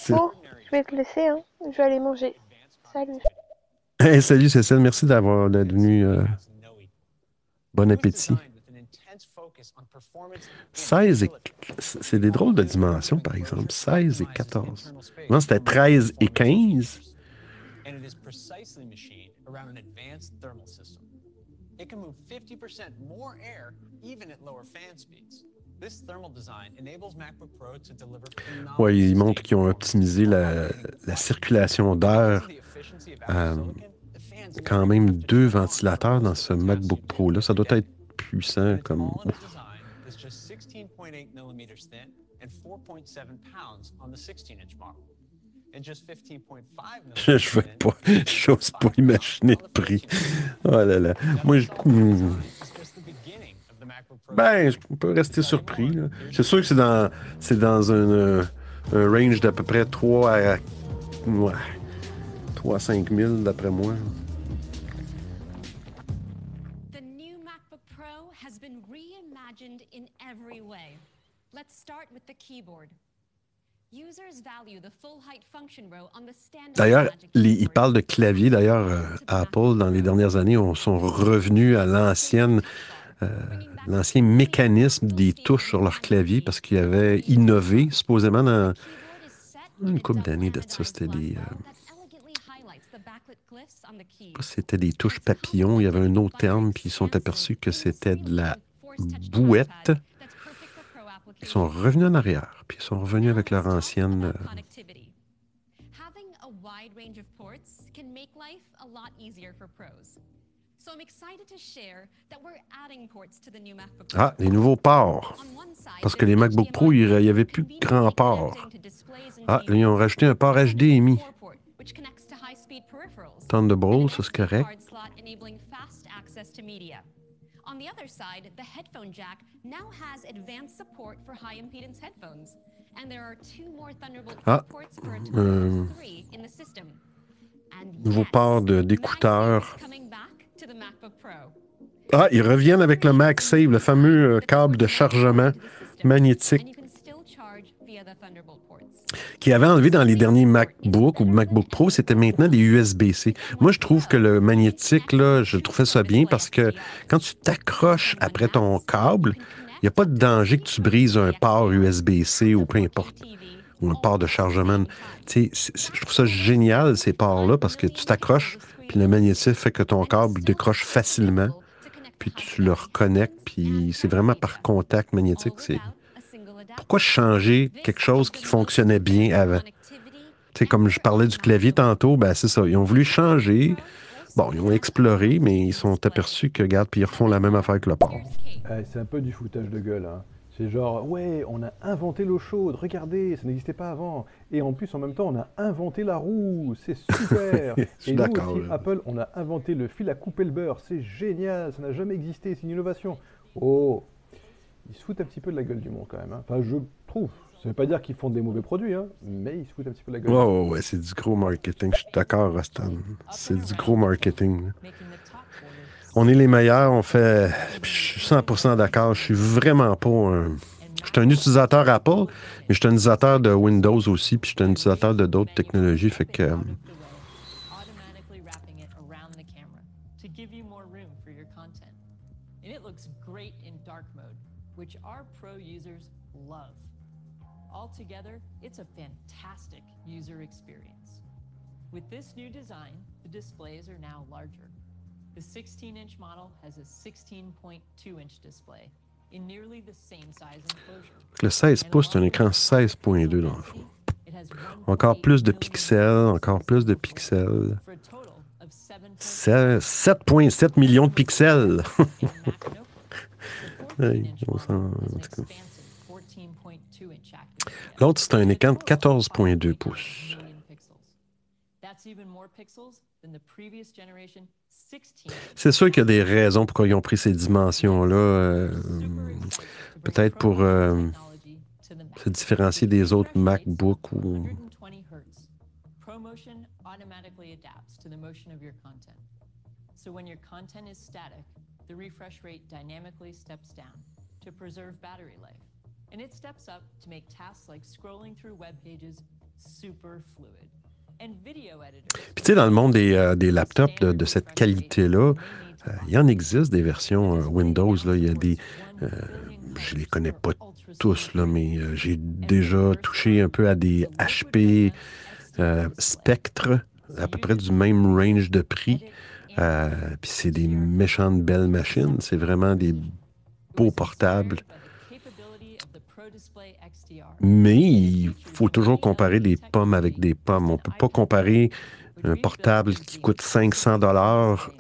Bon, je vais te laisser, hein. Je vais aller manger. Salut. Hey, salut Cécile, merci d'avoir d'être venu. euh, Bon appétit. 16 et... C'est des drôles de dimensions, par exemple. 16 et 14. Non, c'était 13 et 15. And it is precisely machined around an advanced thermal system. It can move 50% more air even at lower fan speeds. This thermal design enables MacBook Pro to deliver phenomenal Oui, ils montrent qu'ils ont optimisé la, la circulation d'air. Euh, quand même deux ventilateurs dans ce MacBook Pro-là. Ça doit être puissant comme... ouf. It's just 16.8 millimeters thin and 4.7 pounds on the 16-inch model. And just 15.5 *laughs* Je, veux pas, *laughs* j'ose pas imaginer le prix. Oh là là. Moi, je, hmm. ben, je peux rester surpris. C'est sûr que c'est dans, c'est dans un, euh, un range d'à peu près 3 à, ouais, 3 à 5 000 d'après moi. D'ailleurs, ils parlent de clavier. D'ailleurs, euh, Apple, dans les dernières années, on sont revenus à l'ancienne, euh, l'ancien mécanisme des touches sur leur clavier parce qu'ils avaient innové, supposément, dans une couple d'années de ça. C'était des, euh, c'était des touches papillons. Il y avait un autre terme, puis ils sont aperçus que c'était de la bouette. Ils sont revenus en arrière, puis ils sont revenus avec leur ancienne. euh, connectivity. Having a wide range of ports can make life a lot easier for pros. So I'm excited to share that we're adding ports to the new MacBook Pro. Ah, les nouveaux ports. Parce que les MacBook Pro, il n'y avait plus de grands ports. Ah, là, ils ont rajouté un port HDMI. Thunderbolt, ça c'est correct. On the other side, the headphone jack now has advanced support for high impedance headphones. And there are two more Thunderbolt Ah, ports for a total of three in the system. And Nouveau port d'écouteurs. coming back to the MacBook Pro. Ah, ils reviennent avec le MagSafe, le fameux euh, câble de chargement magnétique Qui avait enlevé dans les derniers MacBook ou MacBook Pro, c'était maintenant des USB-C. Moi, je trouve que le magnétique, là, je trouvais ça bien parce que quand tu t'accroches après ton câble, il n'y a pas de danger que tu brises un port USB-C ou peu importe, ou un port de chargement. Tu sais, je trouve ça génial, ces ports-là, parce que tu t'accroches, puis le magnétique fait que ton câble décroche facilement, puis tu le reconnectes, puis c'est vraiment par contact magnétique. Pourquoi changer quelque chose qui fonctionnait bien avant? Tu sais, comme je parlais du clavier tantôt, ben c'est ça. Ils ont voulu changer. Bon, ils ont exploré, mais ils sont aperçus que, regarde, puis ils refont la même affaire que le port. C'est un peu du foutage de gueule. hein. C'est genre, ouais, on a inventé l'eau chaude, regardez, ça n'existait pas avant. Et en plus, en même temps, on a inventé la roue, c'est super. *laughs* Je suis Et nous d'accord, aussi, je- Apple, on a inventé le fil à couper le beurre, c'est génial, ça n'a jamais existé, c'est une innovation. Oh, ils se foutent un petit peu de la gueule du monde quand même. hein. Enfin, je trouve. Ça veut pas dire qu'ils font des mauvais produits, hein, mais ils se foutent un petit peu de la gueule. Ouais, ouais, ouais, c'est du gros marketing. Je suis d'accord, Rastan. C'est du gros marketing. On est les meilleurs, on fait. Je suis 100% d'accord. Je suis vraiment pas un. Je suis un utilisateur Apple, mais je suis un utilisateur de Windows aussi, puis je suis un utilisateur de d'autres technologies. Fait que. Altogether, it's a fantastic user experience. With this new design, the displays are now larger. The 16-inch model has a 16.2-inch display in nearly the same size enclosure. Le 16 pouces, c'est un écran 16.2 dans le fond. Encore plus de pixels, encore plus de pixels. Se- 7,7 millions de pixels. *laughs* On L'autre, c'est un écran de 14,2 pouces. That's even more pixels than the previous generation 16. C'est sûr qu'il y a des raisons pourquoi ils ont pris ces dimensions-là. euh, Peut-être pour euh, se différencier des autres MacBook ou 120 hertz. ProMotion automatically adapts to the motion of your content. So when your content is static, the refresh rate dynamically steps down to preserve battery life. And it steps up to make tasks like scrolling through web pages super fluid. Puis tu sais, dans le monde des, euh, des laptops de, de cette qualité-là, euh, il y en existe des versions euh, Windows. Là. Il y a des. euh, je les connais pas tous, là, mais euh, j'ai déjà touché un peu à des HP euh, Spectre, à peu près du même range de prix. Puis c'est des méchantes belles machines. C'est vraiment des beaux portables. Mais il faut toujours comparer des pommes avec des pommes. On ne peut pas comparer un portable qui coûte 500 dollars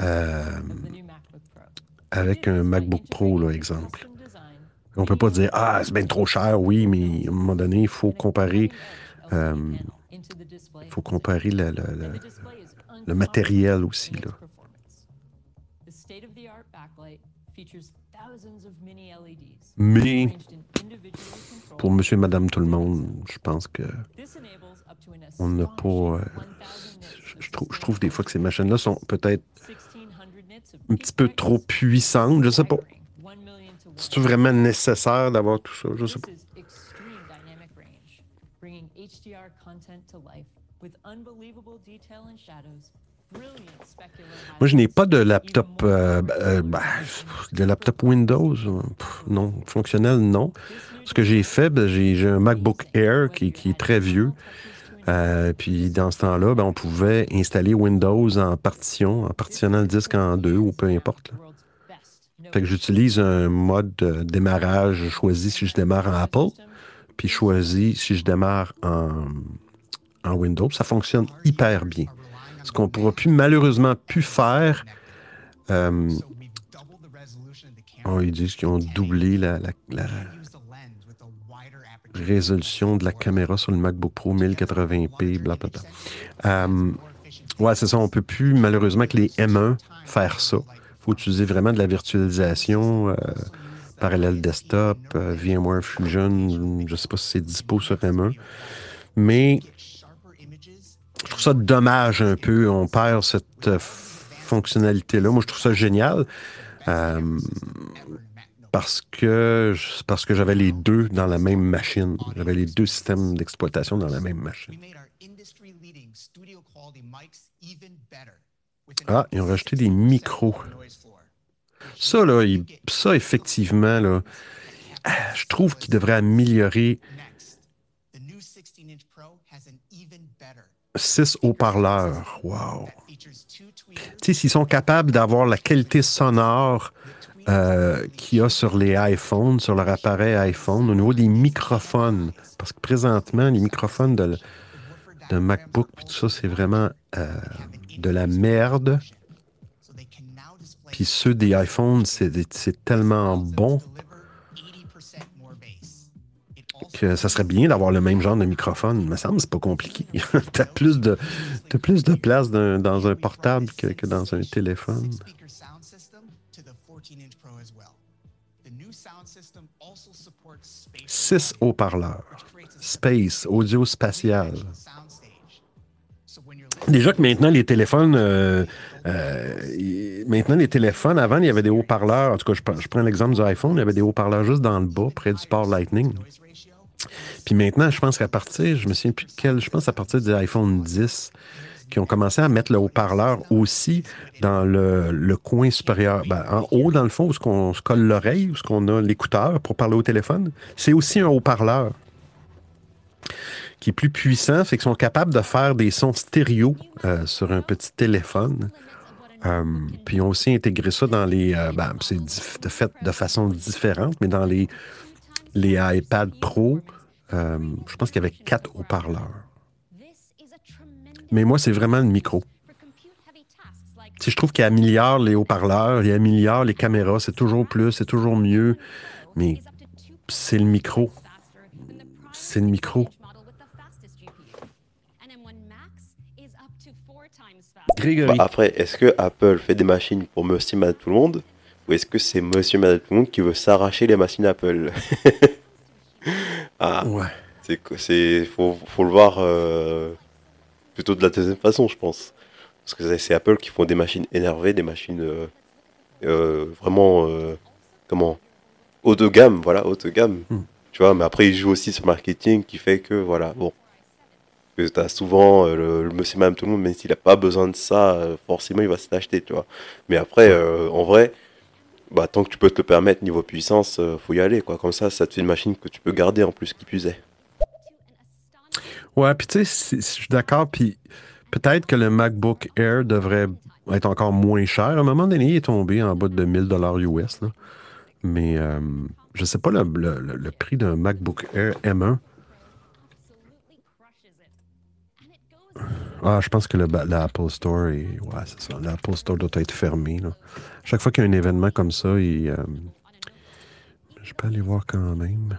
avec un MacBook Pro, là, exemple. On peut pas dire ah c'est bien trop cher, oui, mais à un moment donné il faut comparer, euh, faut comparer le, le- le- le matériel aussi là. The pour Monsieur, Madame, tout le monde, je pense que on n'a pas. euh, je, trouve, je trouve des fois que ces machines-là sont peut-être un petit peu trop puissantes. Je sais pas. C'est vraiment nécessaire d'avoir tout ça? Je sais pas. Moi, je n'ai pas de laptop, euh, euh, ben, de laptop Windows. non, fonctionnel, non. Ce que j'ai fait, ben, j'ai un MacBook Air qui, est très vieux. Euh, puis dans ce temps-là, ben, on pouvait installer Windows en partition, en partitionnant le disque en deux ou peu importe. Fait que j'utilise un mode de démarrage. Je choisis si je démarre en Apple, puis je choisis si je démarre en, Windows. Ça fonctionne hyper bien. Ce qu'on ne pourra plus, malheureusement, plus faire. euh, oh, ils disent qu'ils ont doublé la- la résolution de la caméra sur le MacBook Pro 1080p, blablabla. Euh, ouais, c'est ça. On peut plus, malheureusement, avec les M1 faire ça. Faut utiliser vraiment de la virtualisation, euh, parallèle desktop, euh, VMware Fusion. Je ne sais pas si c'est dispo sur M1. Mais je trouve ça dommage un peu. On perd cette euh, fonctionnalité-là. Moi, je trouve ça génial. euh, parce que, parce que j'avais les deux dans la même machine. J'avais les deux systèmes d'exploitation dans la même machine. Ah, ils ont rajouté des micros. Ça, là, il- ça, effectivement, là, je trouve qu'ils devraient améliorer six haut-parleurs. Wow. Tu sais, s'ils sont capables d'avoir la qualité sonore euh, qu'il y a sur les iPhones, sur leur appareil iPhone, au niveau des microphones, parce que présentement, les microphones de, MacBook, tout ça, c'est vraiment euh, de la merde. Puis ceux des iPhones, c'est tellement bon que ça serait bien d'avoir le même genre de microphone. Il me semble pas compliqué. *laughs* tu as plus de, t'as plus de place d'un- dans un portable que dans un téléphone. Six haut-parleurs. Space, audio spatial. Déjà que maintenant, les téléphones, euh, euh, maintenant, les téléphones, avant, il y avait des haut-parleurs. En tout cas, je, prends- l'exemple du iPhone, il y avait des haut-parleurs juste dans le bas, près du port Lightning. Puis maintenant, je pense qu'à partir, je me souviens plus quel, je pense à partir du iPhone 10, qui ont commencé à mettre le haut-parleur aussi dans le, coin supérieur. Ben, en haut, dans le fond, où -ce qu'on se colle l'oreille, où -ce a l'écouteur pour parler au téléphone, c'est aussi un haut-parleur qui est plus puissant, fait qu'ils sont capables de faire des sons stéréo euh, sur un petit téléphone. Euh, puis ils ont aussi intégré ça dans les... euh, ben, c'est de fait de façon différente, mais dans les, les iPad Pro, je pense qu'il y avait quatre haut-parleurs. Mais moi, c'est vraiment le micro. Sais, je trouve qu'il améliore les haut-parleurs, il améliore les caméras, c'est toujours plus, c'est toujours mieux. Mais c'est le micro. C'est le micro. Grégory. Bah, après, est-ce que Apple fait des machines pour monsieur et madame tout le monde ou est-ce que c'est monsieur et madame tout le monde qui veut s'arracher les machines Apple *laughs* Ah, ouais. c'est faut, faut le voir euh, plutôt de la deuxième façon, je pense. Parce que c'est- Apple qui font des machines énervées, des machines euh, euh, vraiment euh, comment haut de gamme, voilà, haut de gamme. Hmm. Tu vois, mais après ils jouent aussi sur le marketing qui fait que voilà, bon. que t'as souvent euh, le, le monsieur madame tout le monde, même s'il a pas besoin de ça, forcément il va se l'acheter, tu vois. Mais après, en vrai, bah tant que tu peux te le permettre niveau puissance, faut y aller, quoi. Comme ça, ça te fait une machine que tu peux garder en plus, qui est. Ouais, puis tu sais, je suis d'accord, puis peut-être que le MacBook Air devrait être encore moins cher. À un moment donné, il est tombé en bas de 1000 dollars US. Mais euh, je sais pas le, le- le- prix d'un MacBook Air M1. Ah, je pense que l'Apple Store est. Ouais, c'est ça. L'Apple Store doit être fermé. là. Chaque fois qu'il y a un événement comme ça, il, euh, je peux aller voir quand même.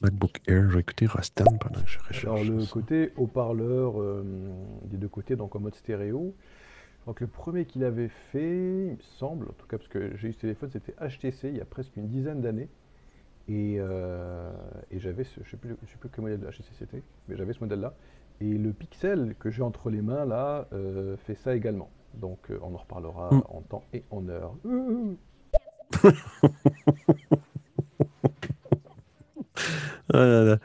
MacBook Air, je vais écouter Rostan pendant que je recherche. Alors le côté haut-parleur euh, des deux côtés, donc en mode stéréo. Donc le premier qu'il avait fait, il me semble, en tout cas parce que j'ai eu ce téléphone, c'était HTC il y a presque une dizaine d'années. Et, euh, et j'avais ce, je sais je sais plus quel modèle de HTC c'était, mais j'avais ce modèle-là. Et le Pixel que j'ai entre les mains là euh, fait ça également. Donc euh, on en reparlera Mm. en temps et en heure. *laughs* *laughs* Ah là là.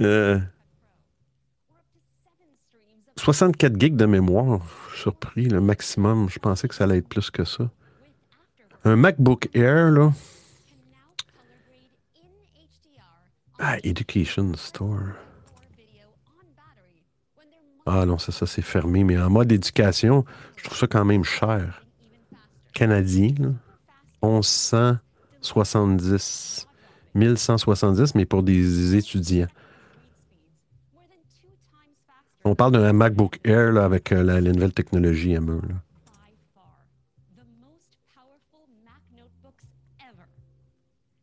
Euh, 64 gigs de mémoire. Surpris, le maximum. Je pensais que ça allait être plus que ça. Un MacBook Air, là. Ah, Education Store. Ah non, c'est ça, c'est fermé. Mais en mode éducation, je trouve ça quand même cher. Canadien, là. 1170. 1170, mais pour des étudiants. On parle d'un MacBook Air avec euh, la, nouvelle technologie M1. là.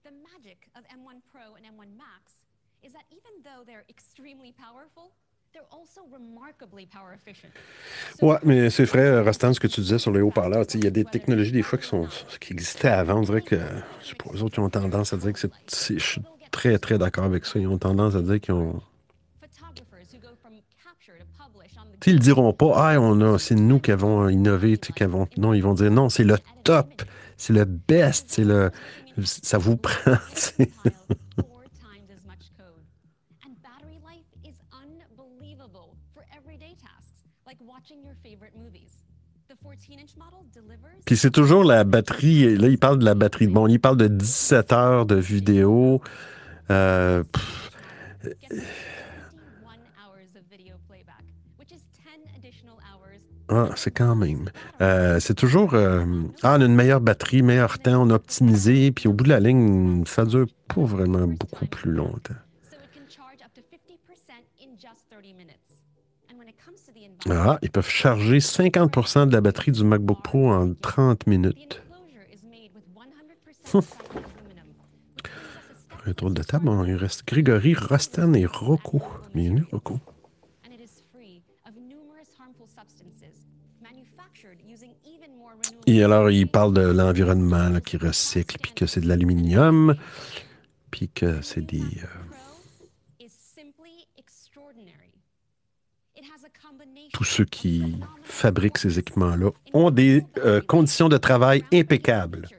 The magic of M1 Pro and M1 Max is that even though they're extremely powerful, Ouais, mais c'est vrai, Rostan, ce que tu disais sur les haut-parleurs. Il y a des technologies, des fois, qui, sont, qui existaient avant. On dirait que, je sais pas, eux autres, ils ont tendance à dire que c'est. Je suis très, très d'accord avec ça. Ils ont tendance à dire qu'ils ont. Ils diront pas, ah, on a, c'est nous qui avons innové, qui avons. Non, ils vont dire, non, c'est le top, c'est le best, c'est le. Ça vous prend, Puis c'est toujours la batterie. Là, il parle de la batterie. Bon, il parle de 17 heures de vidéo. Euh, ah, c'est quand même. Euh, c'est toujours. euh, ah, on a une meilleure batterie, meilleur temps, on a optimisé. Puis au bout de la ligne, ça dure pas vraiment beaucoup plus longtemps. Ah, ils peuvent charger 50% de la batterie du MacBook Pro en 30 minutes. Hum. Un tour de table, il reste Grégory, Rostan et Rocco. Bienvenue, Rocco. Et alors, il parle de l'environnement qui recycle, puis que c'est de l'aluminium, puis que c'est des. euh, tous ceux qui fabriquent ces équipements-là ont des euh, conditions de travail impeccables.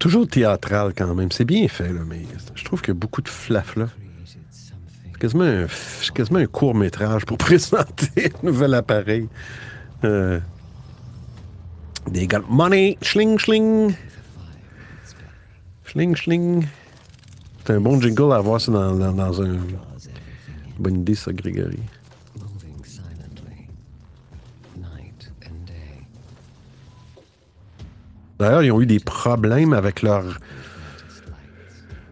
Toujours théâtral quand même. C'est bien fait, là, mais je trouve qu'il y a beaucoup de flafla. C'est quasiment un, un court métrage pour *laughs* présenter un nouvel appareil. Euh, des gars. Money! Schling, schling! Schling, schling! C'est un bon jingle à avoir ça dans, dans, dans un. Bonne idée, ça, Grégory. D'ailleurs, ils ont eu des problèmes avec leur.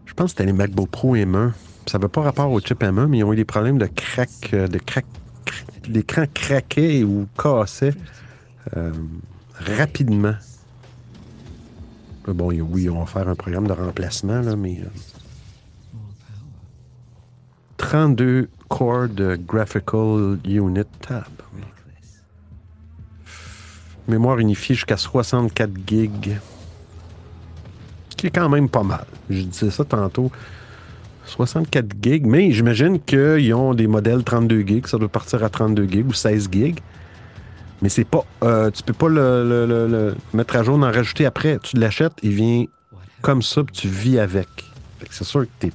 Je pense que c'était les MacBook Pro M1. Ça n'avait pas rapport au chip M1, mais ils ont eu des problèmes de crack, euh, de crack- L'écran craquait ou cassait euh, rapidement. Bon, oui, on va faire un programme de remplacement, là, mais. euh, 32 core de Graphical Unit Tab. Mémoire unifiée jusqu'à 64 gigs. Qui est quand même pas mal. Je disais ça tantôt. 64 gigs, mais j'imagine qu'ils ont des modèles 32 gigs. Ça doit partir à 32 gigs ou 16 gigs. Mais c'est pas. euh, tu peux pas le, mettre à jour, en rajouter après. Tu l'achètes, il vient comme ça, puis tu vis avec. C'est sûr que tu es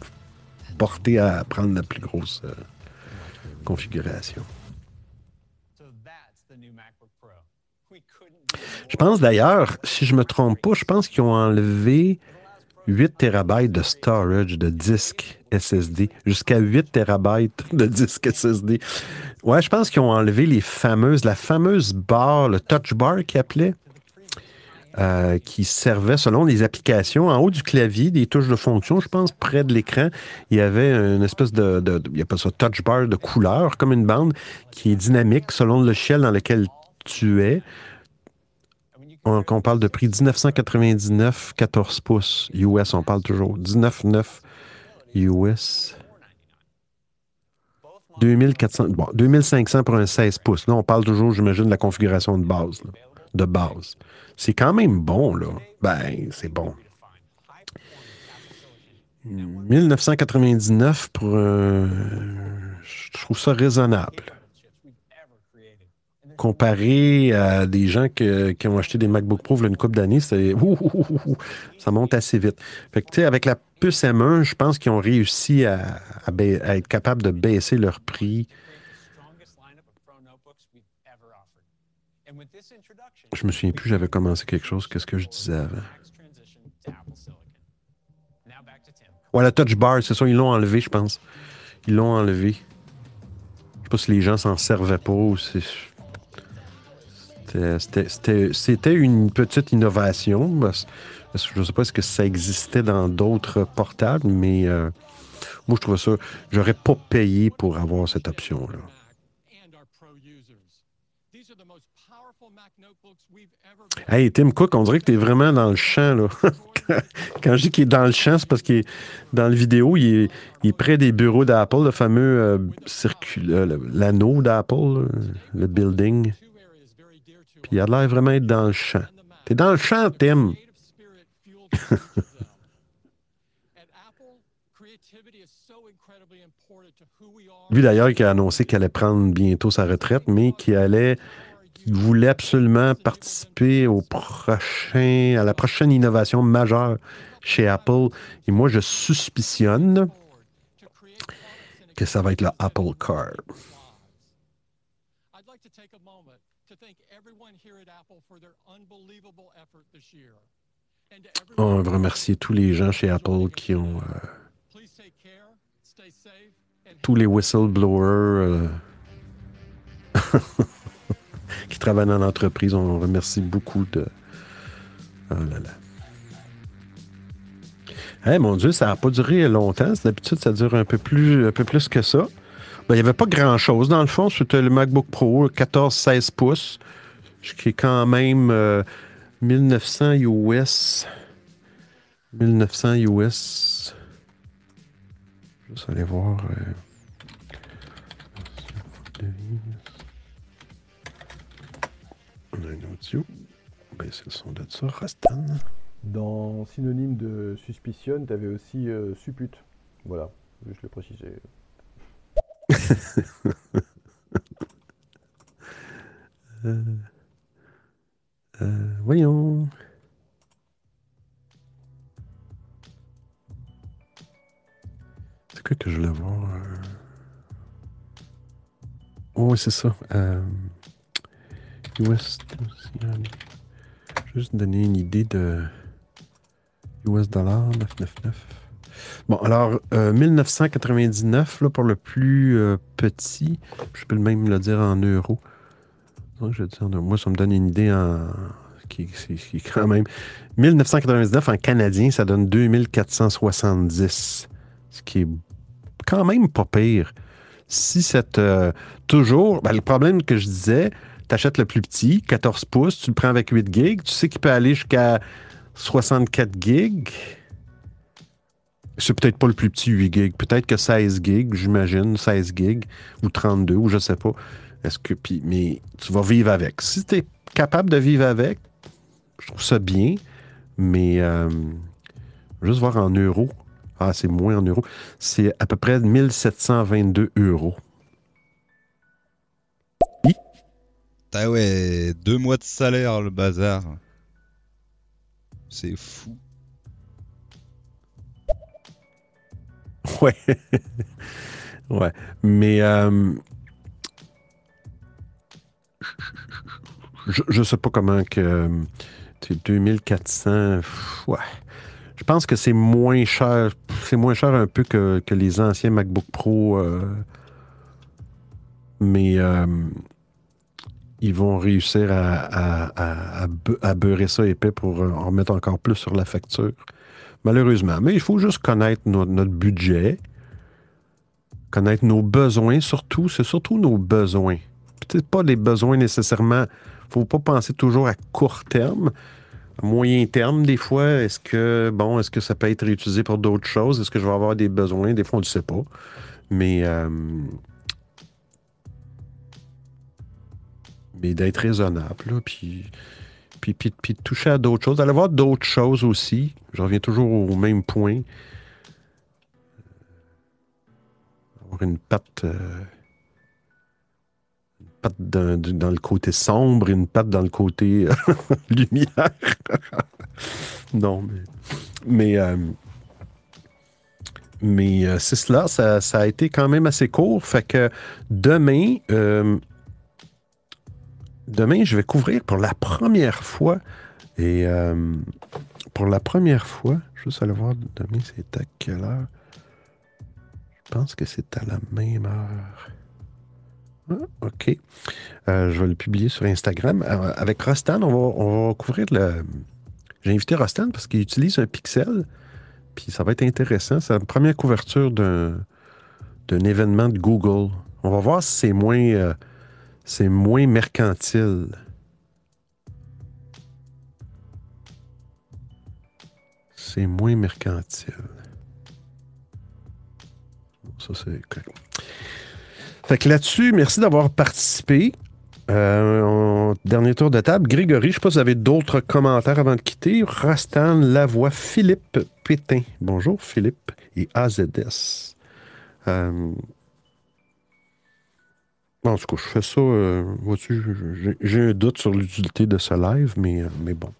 porté à prendre la plus grosse euh, configuration. Je pense d'ailleurs, si je me trompe pas, je pense qu'ils ont enlevé 8 TB de storage de disque SSD, jusqu'à 8 TB de disque SSD. Ouais, je pense qu'ils ont enlevé les fameuses, la fameuse barre, le touch bar qu'ils appelaient, euh, qui servait selon les applications. En haut du clavier, des touches de fonction, je pense, près de l'écran, il y avait une espèce de, il y a pas ça, touch bar de couleur, comme une bande, qui est dynamique selon le logiciel dans lequel tu es. On, on parle de prix 1999, 14 pouces US, on parle toujours. 19,9 US. 2400, bon, 2500 pour un 16 pouces. Là, on parle toujours, j'imagine, de la configuration de base. de base. C'est quand même bon, là. Ben, c'est bon. 1999 pour un... Je trouve ça raisonnable. Comparé à des gens qui ont acheté des MacBook Pro a une couple d'années, c'est... ça monte assez vite. Avec la puce M1, je pense qu'ils ont réussi à, être capables de baisser leur prix. Je me souviens plus, j'avais commencé quelque chose. Qu'est-ce que je disais avant? Ouais, la touch bar, c'est ça, ils l'ont enlevé, je pense. Ils l'ont enlevé. Je sais pas si les gens s'en servaient pas ou si- C'était- une petite innovation. je ne sais pas si ça existait dans d'autres portables, mais euh, moi, je trouvais ça. J'aurais pas payé pour avoir cette option-là. Hey, Tim Cook, on dirait que tu es vraiment dans le champ. Là. *laughs* Quand je dis qu'il est dans le champ, c'est parce qu'il est dans la vidéo, il est, près des bureaux d'Apple, le fameux euh, euh, le- l'anneau d'Apple, le building. Puis il a l'air vraiment être dans le champ. T'es dans le champ, Tim. *laughs* Lui d'ailleurs qui a annoncé qu'il allait prendre bientôt sa retraite, mais qui allait, qui voulait absolument participer au prochain, à la prochaine innovation majeure chez Apple. Et moi, je suspicionne que ça va être le Apple Car. On va remercier tous les gens chez Apple qui ont euh, tous les whistleblowers euh, *laughs* qui travaillent dans l'entreprise. On remercie beaucoup de. Oh là là. Eh, mon Dieu, ça n'a pas duré longtemps. D'habitude, ça dure un peu plus, un peu plus que ça. Ben, il n'y avait pas grand-chose, dans le fond. C'était le MacBook Pro, 14-16 pouces, qui est quand même euh, 1900 US. 1900 US. Juste aller voir. euh, On a un audio. C'est le son de ça, Rastan. Dans synonyme de suspicionne, tu avais aussi euh, suppute. Voilà, juste le préciser. *laughs* Euh, euh, voyons. C'est quoi que je voulais voir? euh? Oh, c'est ça. Euh, US. Juste donner une idée de US dollar 999. Bon, alors, euh, 1999, là, pour le plus euh, petit, je peux même le dire en euros. Je. Moi, ça me donne une idée en. Qui, qui- quand même. 1999 en canadien, ça donne 2470. Ce qui est quand même pas pire. Si cette. euh, toujours. ben, le problème que je disais, tu achètes le plus petit, 14 pouces, tu le prends avec 8 gigs, tu sais qu'il peut aller jusqu'à 64 gigs. C'est peut-être pas le plus petit 8 gigs, peut-être que 16 gigs, j'imagine, 16 gigs, ou 32, ou je sais pas. Est-ce que. Puis, mais tu vas vivre avec. Si tu es capable de vivre avec, je trouve ça bien, mais euh, juste voir en euros. Ah, c'est moins en euros. C'est à peu près 1722 euros. Ah ouais, deux mois de salaire, le bazar. C'est fou. Ouais. *laughs* ouais. Mais euh, je, je sais pas comment que. C'est 2400. pff, Ouais. Je pense que c'est moins cher. C'est moins cher un peu que, les anciens MacBook Pro. euh, mais euh, ils vont réussir à, à- à- à be- à beurrer ça épais pour euh, en remettre encore plus sur la facture. Malheureusement. Mais il faut juste connaître no- notre budget, connaître nos besoins, surtout. C'est surtout nos besoins. Peut-être pas les besoins nécessairement. Il ne faut pas penser toujours à court terme. À moyen terme, des fois, est-ce que bon, est-ce que ça peut être réutilisé pour d'autres choses? Est-ce que je vais avoir des besoins? Des fois, on ne sait pas. Mais, euh, mais d'être raisonnable, là, puis, puis, puis, puis de toucher à d'autres choses, d'aller voir d'autres choses aussi. Je reviens toujours au même point. Avoir une patte, euh, dans, le côté sombre et une patte dans le côté euh, *laughs* lumière. *laughs* non, mais. Mais. euh, mais euh, c'est cela, ça, ça a été quand même assez court. Fait que demain, demain, je vais couvrir pour la première fois. Et pour la première fois, juste aller voir demain, c'est à quelle heure? Je pense que c'est à la même heure. Ah, OK. Euh, je vais le publier sur Instagram. Euh, avec Rostan, on va, on va couvrir le. J'ai invité Rostan parce qu'il utilise un pixel. Puis ça va être intéressant. C'est la première couverture d'un, d'un événement de Google. On va voir si c'est moins, euh, c'est moins mercantile. C'est moins mercantile. Ça, c'est. Fait que là-dessus, merci d'avoir participé. Euh, dernier tour de table. Grégory, je ne sais pas si vous avez d'autres commentaires avant de quitter. Rastan Lavoie, Philippe Pétain. Bonjour Philippe et AZS. Euh, en tout cas, je fais ça. euh, vois-tu, j'ai- j'ai un doute sur l'utilité de ce live, mais, euh, mais bon.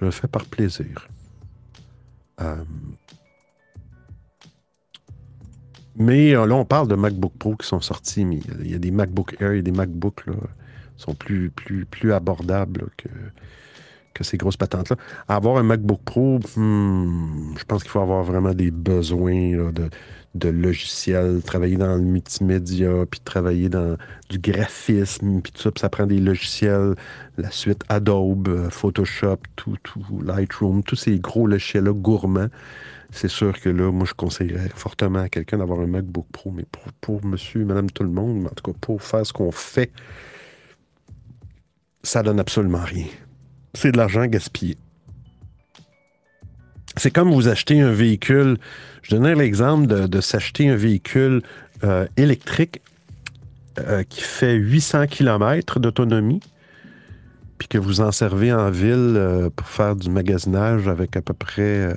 Je le fais par plaisir. Mais euh, là, on parle de MacBook Pro qui sont sortis, mais il y a- des MacBook Air et des MacBook là, qui sont plus, plus, plus abordables que, que ces grosses patentes-là. Avoir un MacBook Pro, hmm, je pense qu'il faut avoir vraiment des besoins de, de logiciels, travailler dans le multimédia, puis travailler dans du graphisme, puis tout ça, ça prend des logiciels, la suite Adobe, euh, Photoshop, tout, tout, Lightroom, tous ces gros logiciels-là gourmands. C'est sûr que là, moi, je conseillerais fortement à quelqu'un d'avoir un MacBook Pro, mais pour, monsieur, madame, tout le monde, en tout cas, pour faire ce qu'on fait, ça donne absolument rien. C'est de l'argent gaspillé. C'est comme vous achetez un véhicule. Je donnais l'exemple de, s'acheter un véhicule euh, électrique euh, qui fait 800 km d'autonomie, puis que vous en servez en ville euh, pour faire du magasinage avec à peu près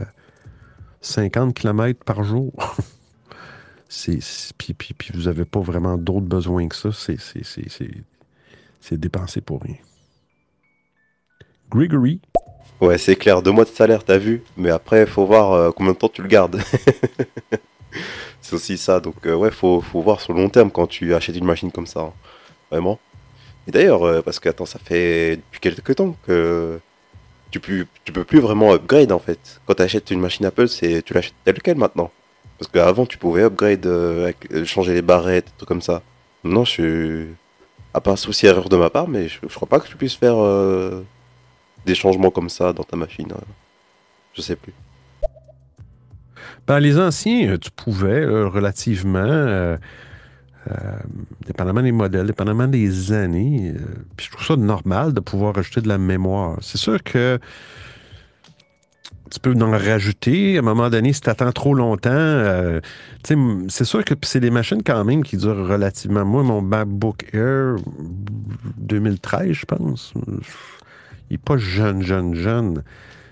50 km par jour. *laughs* puis, vous n'avez pas vraiment d'autres besoins que ça. C'est, c'est, dépensé pour rien. Gregory. Ouais, c'est clair, deux mois de salaire, t'as vu, mais après, faut voir euh, combien de temps tu le gardes. *laughs* c'est aussi ça, donc euh, ouais, faut, faut voir sur le long terme quand tu achètes une machine comme ça, hein. vraiment. Et d'ailleurs, euh, parce que attends, ça fait depuis quelques temps que tu peux, tu peux plus vraiment upgrade en fait. Quand tu achètes une machine Apple, c'est tu l'achètes telle quelle maintenant. Parce qu'avant, tu pouvais upgrade, euh, euh, changer les barrettes, trucs comme ça. Non, je. À part souci erreur de ma part, mais je, je crois pas que tu puisses faire euh, des changements comme ça dans ta machine. hein. Je sais plus. Ben, les anciens, tu pouvais relativement, euh, dépendamment des modèles, dépendamment des années, euh, puis je trouve ça normal de pouvoir rajouter de la mémoire. C'est sûr que tu peux en rajouter. À un moment donné, si tu attends trop longtemps, euh, c'est sûr que c'est des machines quand même qui durent relativement. Moi, mon MacBook Air 2013, je pense, il n'est pas jeune, jeune, jeune.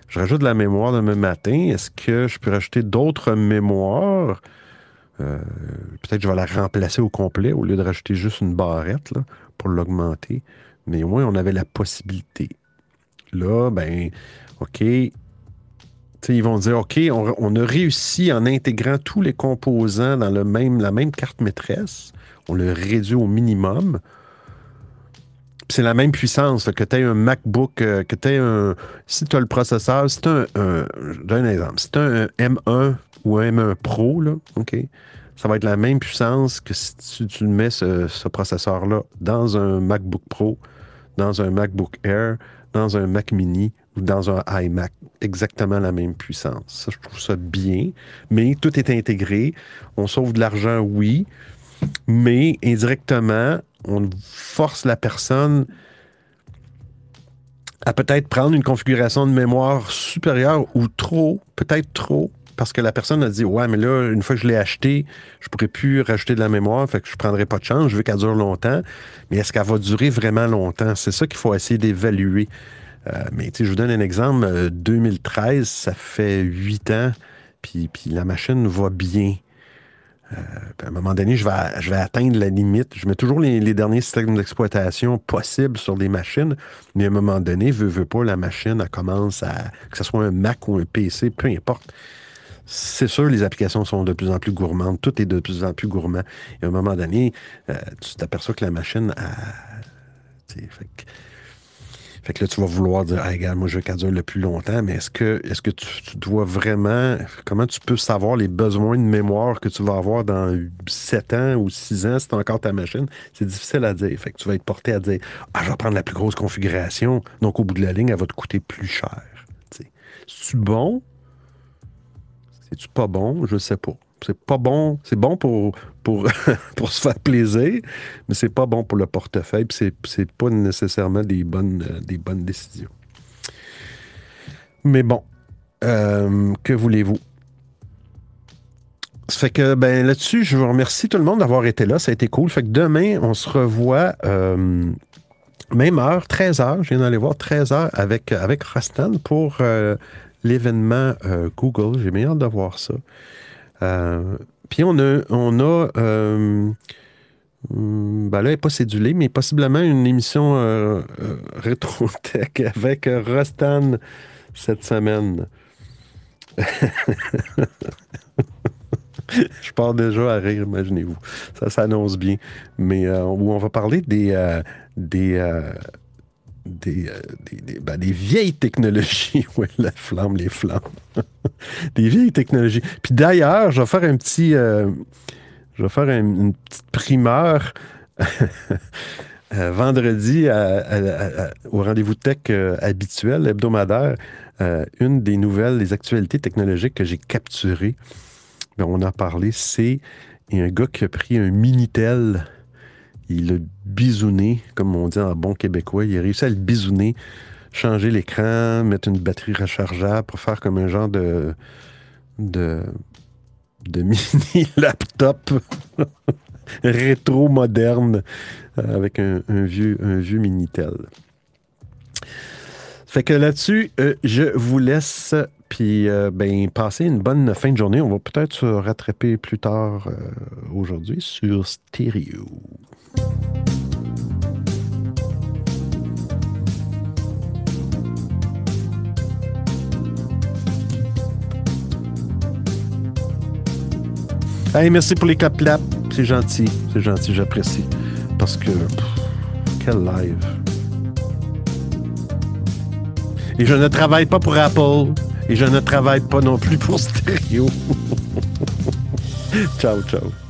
je rajoute de la mémoire demain matin. Est-ce que je peux rajouter d'autres mémoires? Euh, peut-être je vais la remplacer au complet au lieu de rajouter juste une barrette pour l'augmenter. Mais au moins, on avait la possibilité. Là, ben, OK. Ils vont dire, OK, on, on, a réussi en intégrant tous les composants dans le même, la même carte maîtresse. On le réduit au minimum. C'est la même puissance, que tu aies un MacBook, euh, que tu aies un. Si tu as le processeur, si tu un, un. Je donne un exemple. Si tu un M1 ou un M1 Pro, là, OK, ça va être la même puissance que si tu, tu mets ce, ce processeur-là dans un MacBook Pro, dans un MacBook Air, dans un Mac Mini ou dans un iMac. Exactement la même puissance. Ça, je trouve ça bien. Mais tout est intégré. On sauve de l'argent, oui. Mais indirectement, on force la personne à peut-être prendre une configuration de mémoire supérieure ou trop, peut-être trop, parce que la personne a dit Ouais, mais là, une fois que je l'ai acheté, je pourrais plus rajouter de la mémoire, fait que je ne prendrai pas de chance, je veux qu'elle dure longtemps. Mais est-ce qu'elle va durer vraiment longtemps? C'est ça qu'il faut essayer d'évaluer. Euh, mais je vous donne un exemple. 2013, ça fait huit ans, puis, puis la machine va bien. Euh, à un moment donné, je vais, atteindre la limite. Je mets toujours les, les derniers systèmes d'exploitation possibles sur des machines, mais à un moment donné, veut, veut pas, la machine, elle commence à. que ce soit un Mac ou un PC, peu importe. C'est sûr, les applications sont de plus en plus gourmandes. Tout est de plus en plus gourmand. Et à un moment donné, euh, tu t'aperçois que la machine a. Fait que, fait que là, tu vas vouloir dire, ah, regarde, moi, je veux qu'elle dure le plus longtemps, mais est-ce que, est-ce que tu, tu, dois vraiment. Comment tu peux savoir les besoins de mémoire que tu vas avoir dans 7 ans ou 6 ans si tu encore ta machine? C'est difficile à dire. Fait que tu vas être porté à dire, ah, je vais prendre la plus grosse configuration. Donc, au bout de la ligne, elle va te coûter plus cher. C'est-tu bon? C'est-tu pas bon? Je sais pas. C'est pas bon. C'est bon pour, pour, *laughs* pour se faire plaisir, mais c'est pas bon pour le portefeuille. C'est, c'est pas nécessairement des bonnes, euh, des bonnes décisions. Mais bon, euh, que voulez-vous? Ça fait que ben, là-dessus, je vous remercie tout le monde d'avoir été là. Ça a été cool. Fait que demain, on se revoit euh, même heure, 13h. Je viens d'aller voir 13h avec, avec Rastan pour l'événement Google. J'ai bien hâte de voir ça. Euh, puis on a, on a euh, ben là, elle n'est pas cédulée, mais possiblement une émission euh, rétro-tech *laughs* avec Rostan cette semaine. *laughs* Je pars déjà à rire, imaginez-vous. Ça s'annonce bien. Mais où on va parler des, des, des, euh, des, des, ben, des, vieilles technologies. *laughs* oui, la flamme, les flammes. *laughs* des vieilles technologies. Puis d'ailleurs, je vais faire un petit. Euh, je vais faire un, une petite primeur *laughs* euh, vendredi au rendez-vous tech habituel, hebdomadaire. une des nouvelles, des actualités technologiques que j'ai capturées, ben, on a parlé, c'est un gars qui a pris un Minitel il a bisouné, comme on dit en bon québécois. Il a réussi à le bisouner, changer l'écran, mettre une batterie rechargeable pour faire comme un genre de. de. de *laughs* mini laptop *laughs* rétro moderne euh, avec un, vieux, un vieux Minitel. Fait que là-dessus, euh, je vous laisse. Puis, euh, ben, passez une bonne fin de journée. On va peut-être se rattraper plus tard aujourd'hui sur Stereo. Hey, merci pour les clap-clap. C'est gentil. C'est gentil, j'apprécie. Parce que, quel live. Et je ne travaille pas pour Apple. Et je ne travaille pas non plus pour Stereo. *laughs* ciao, ciao.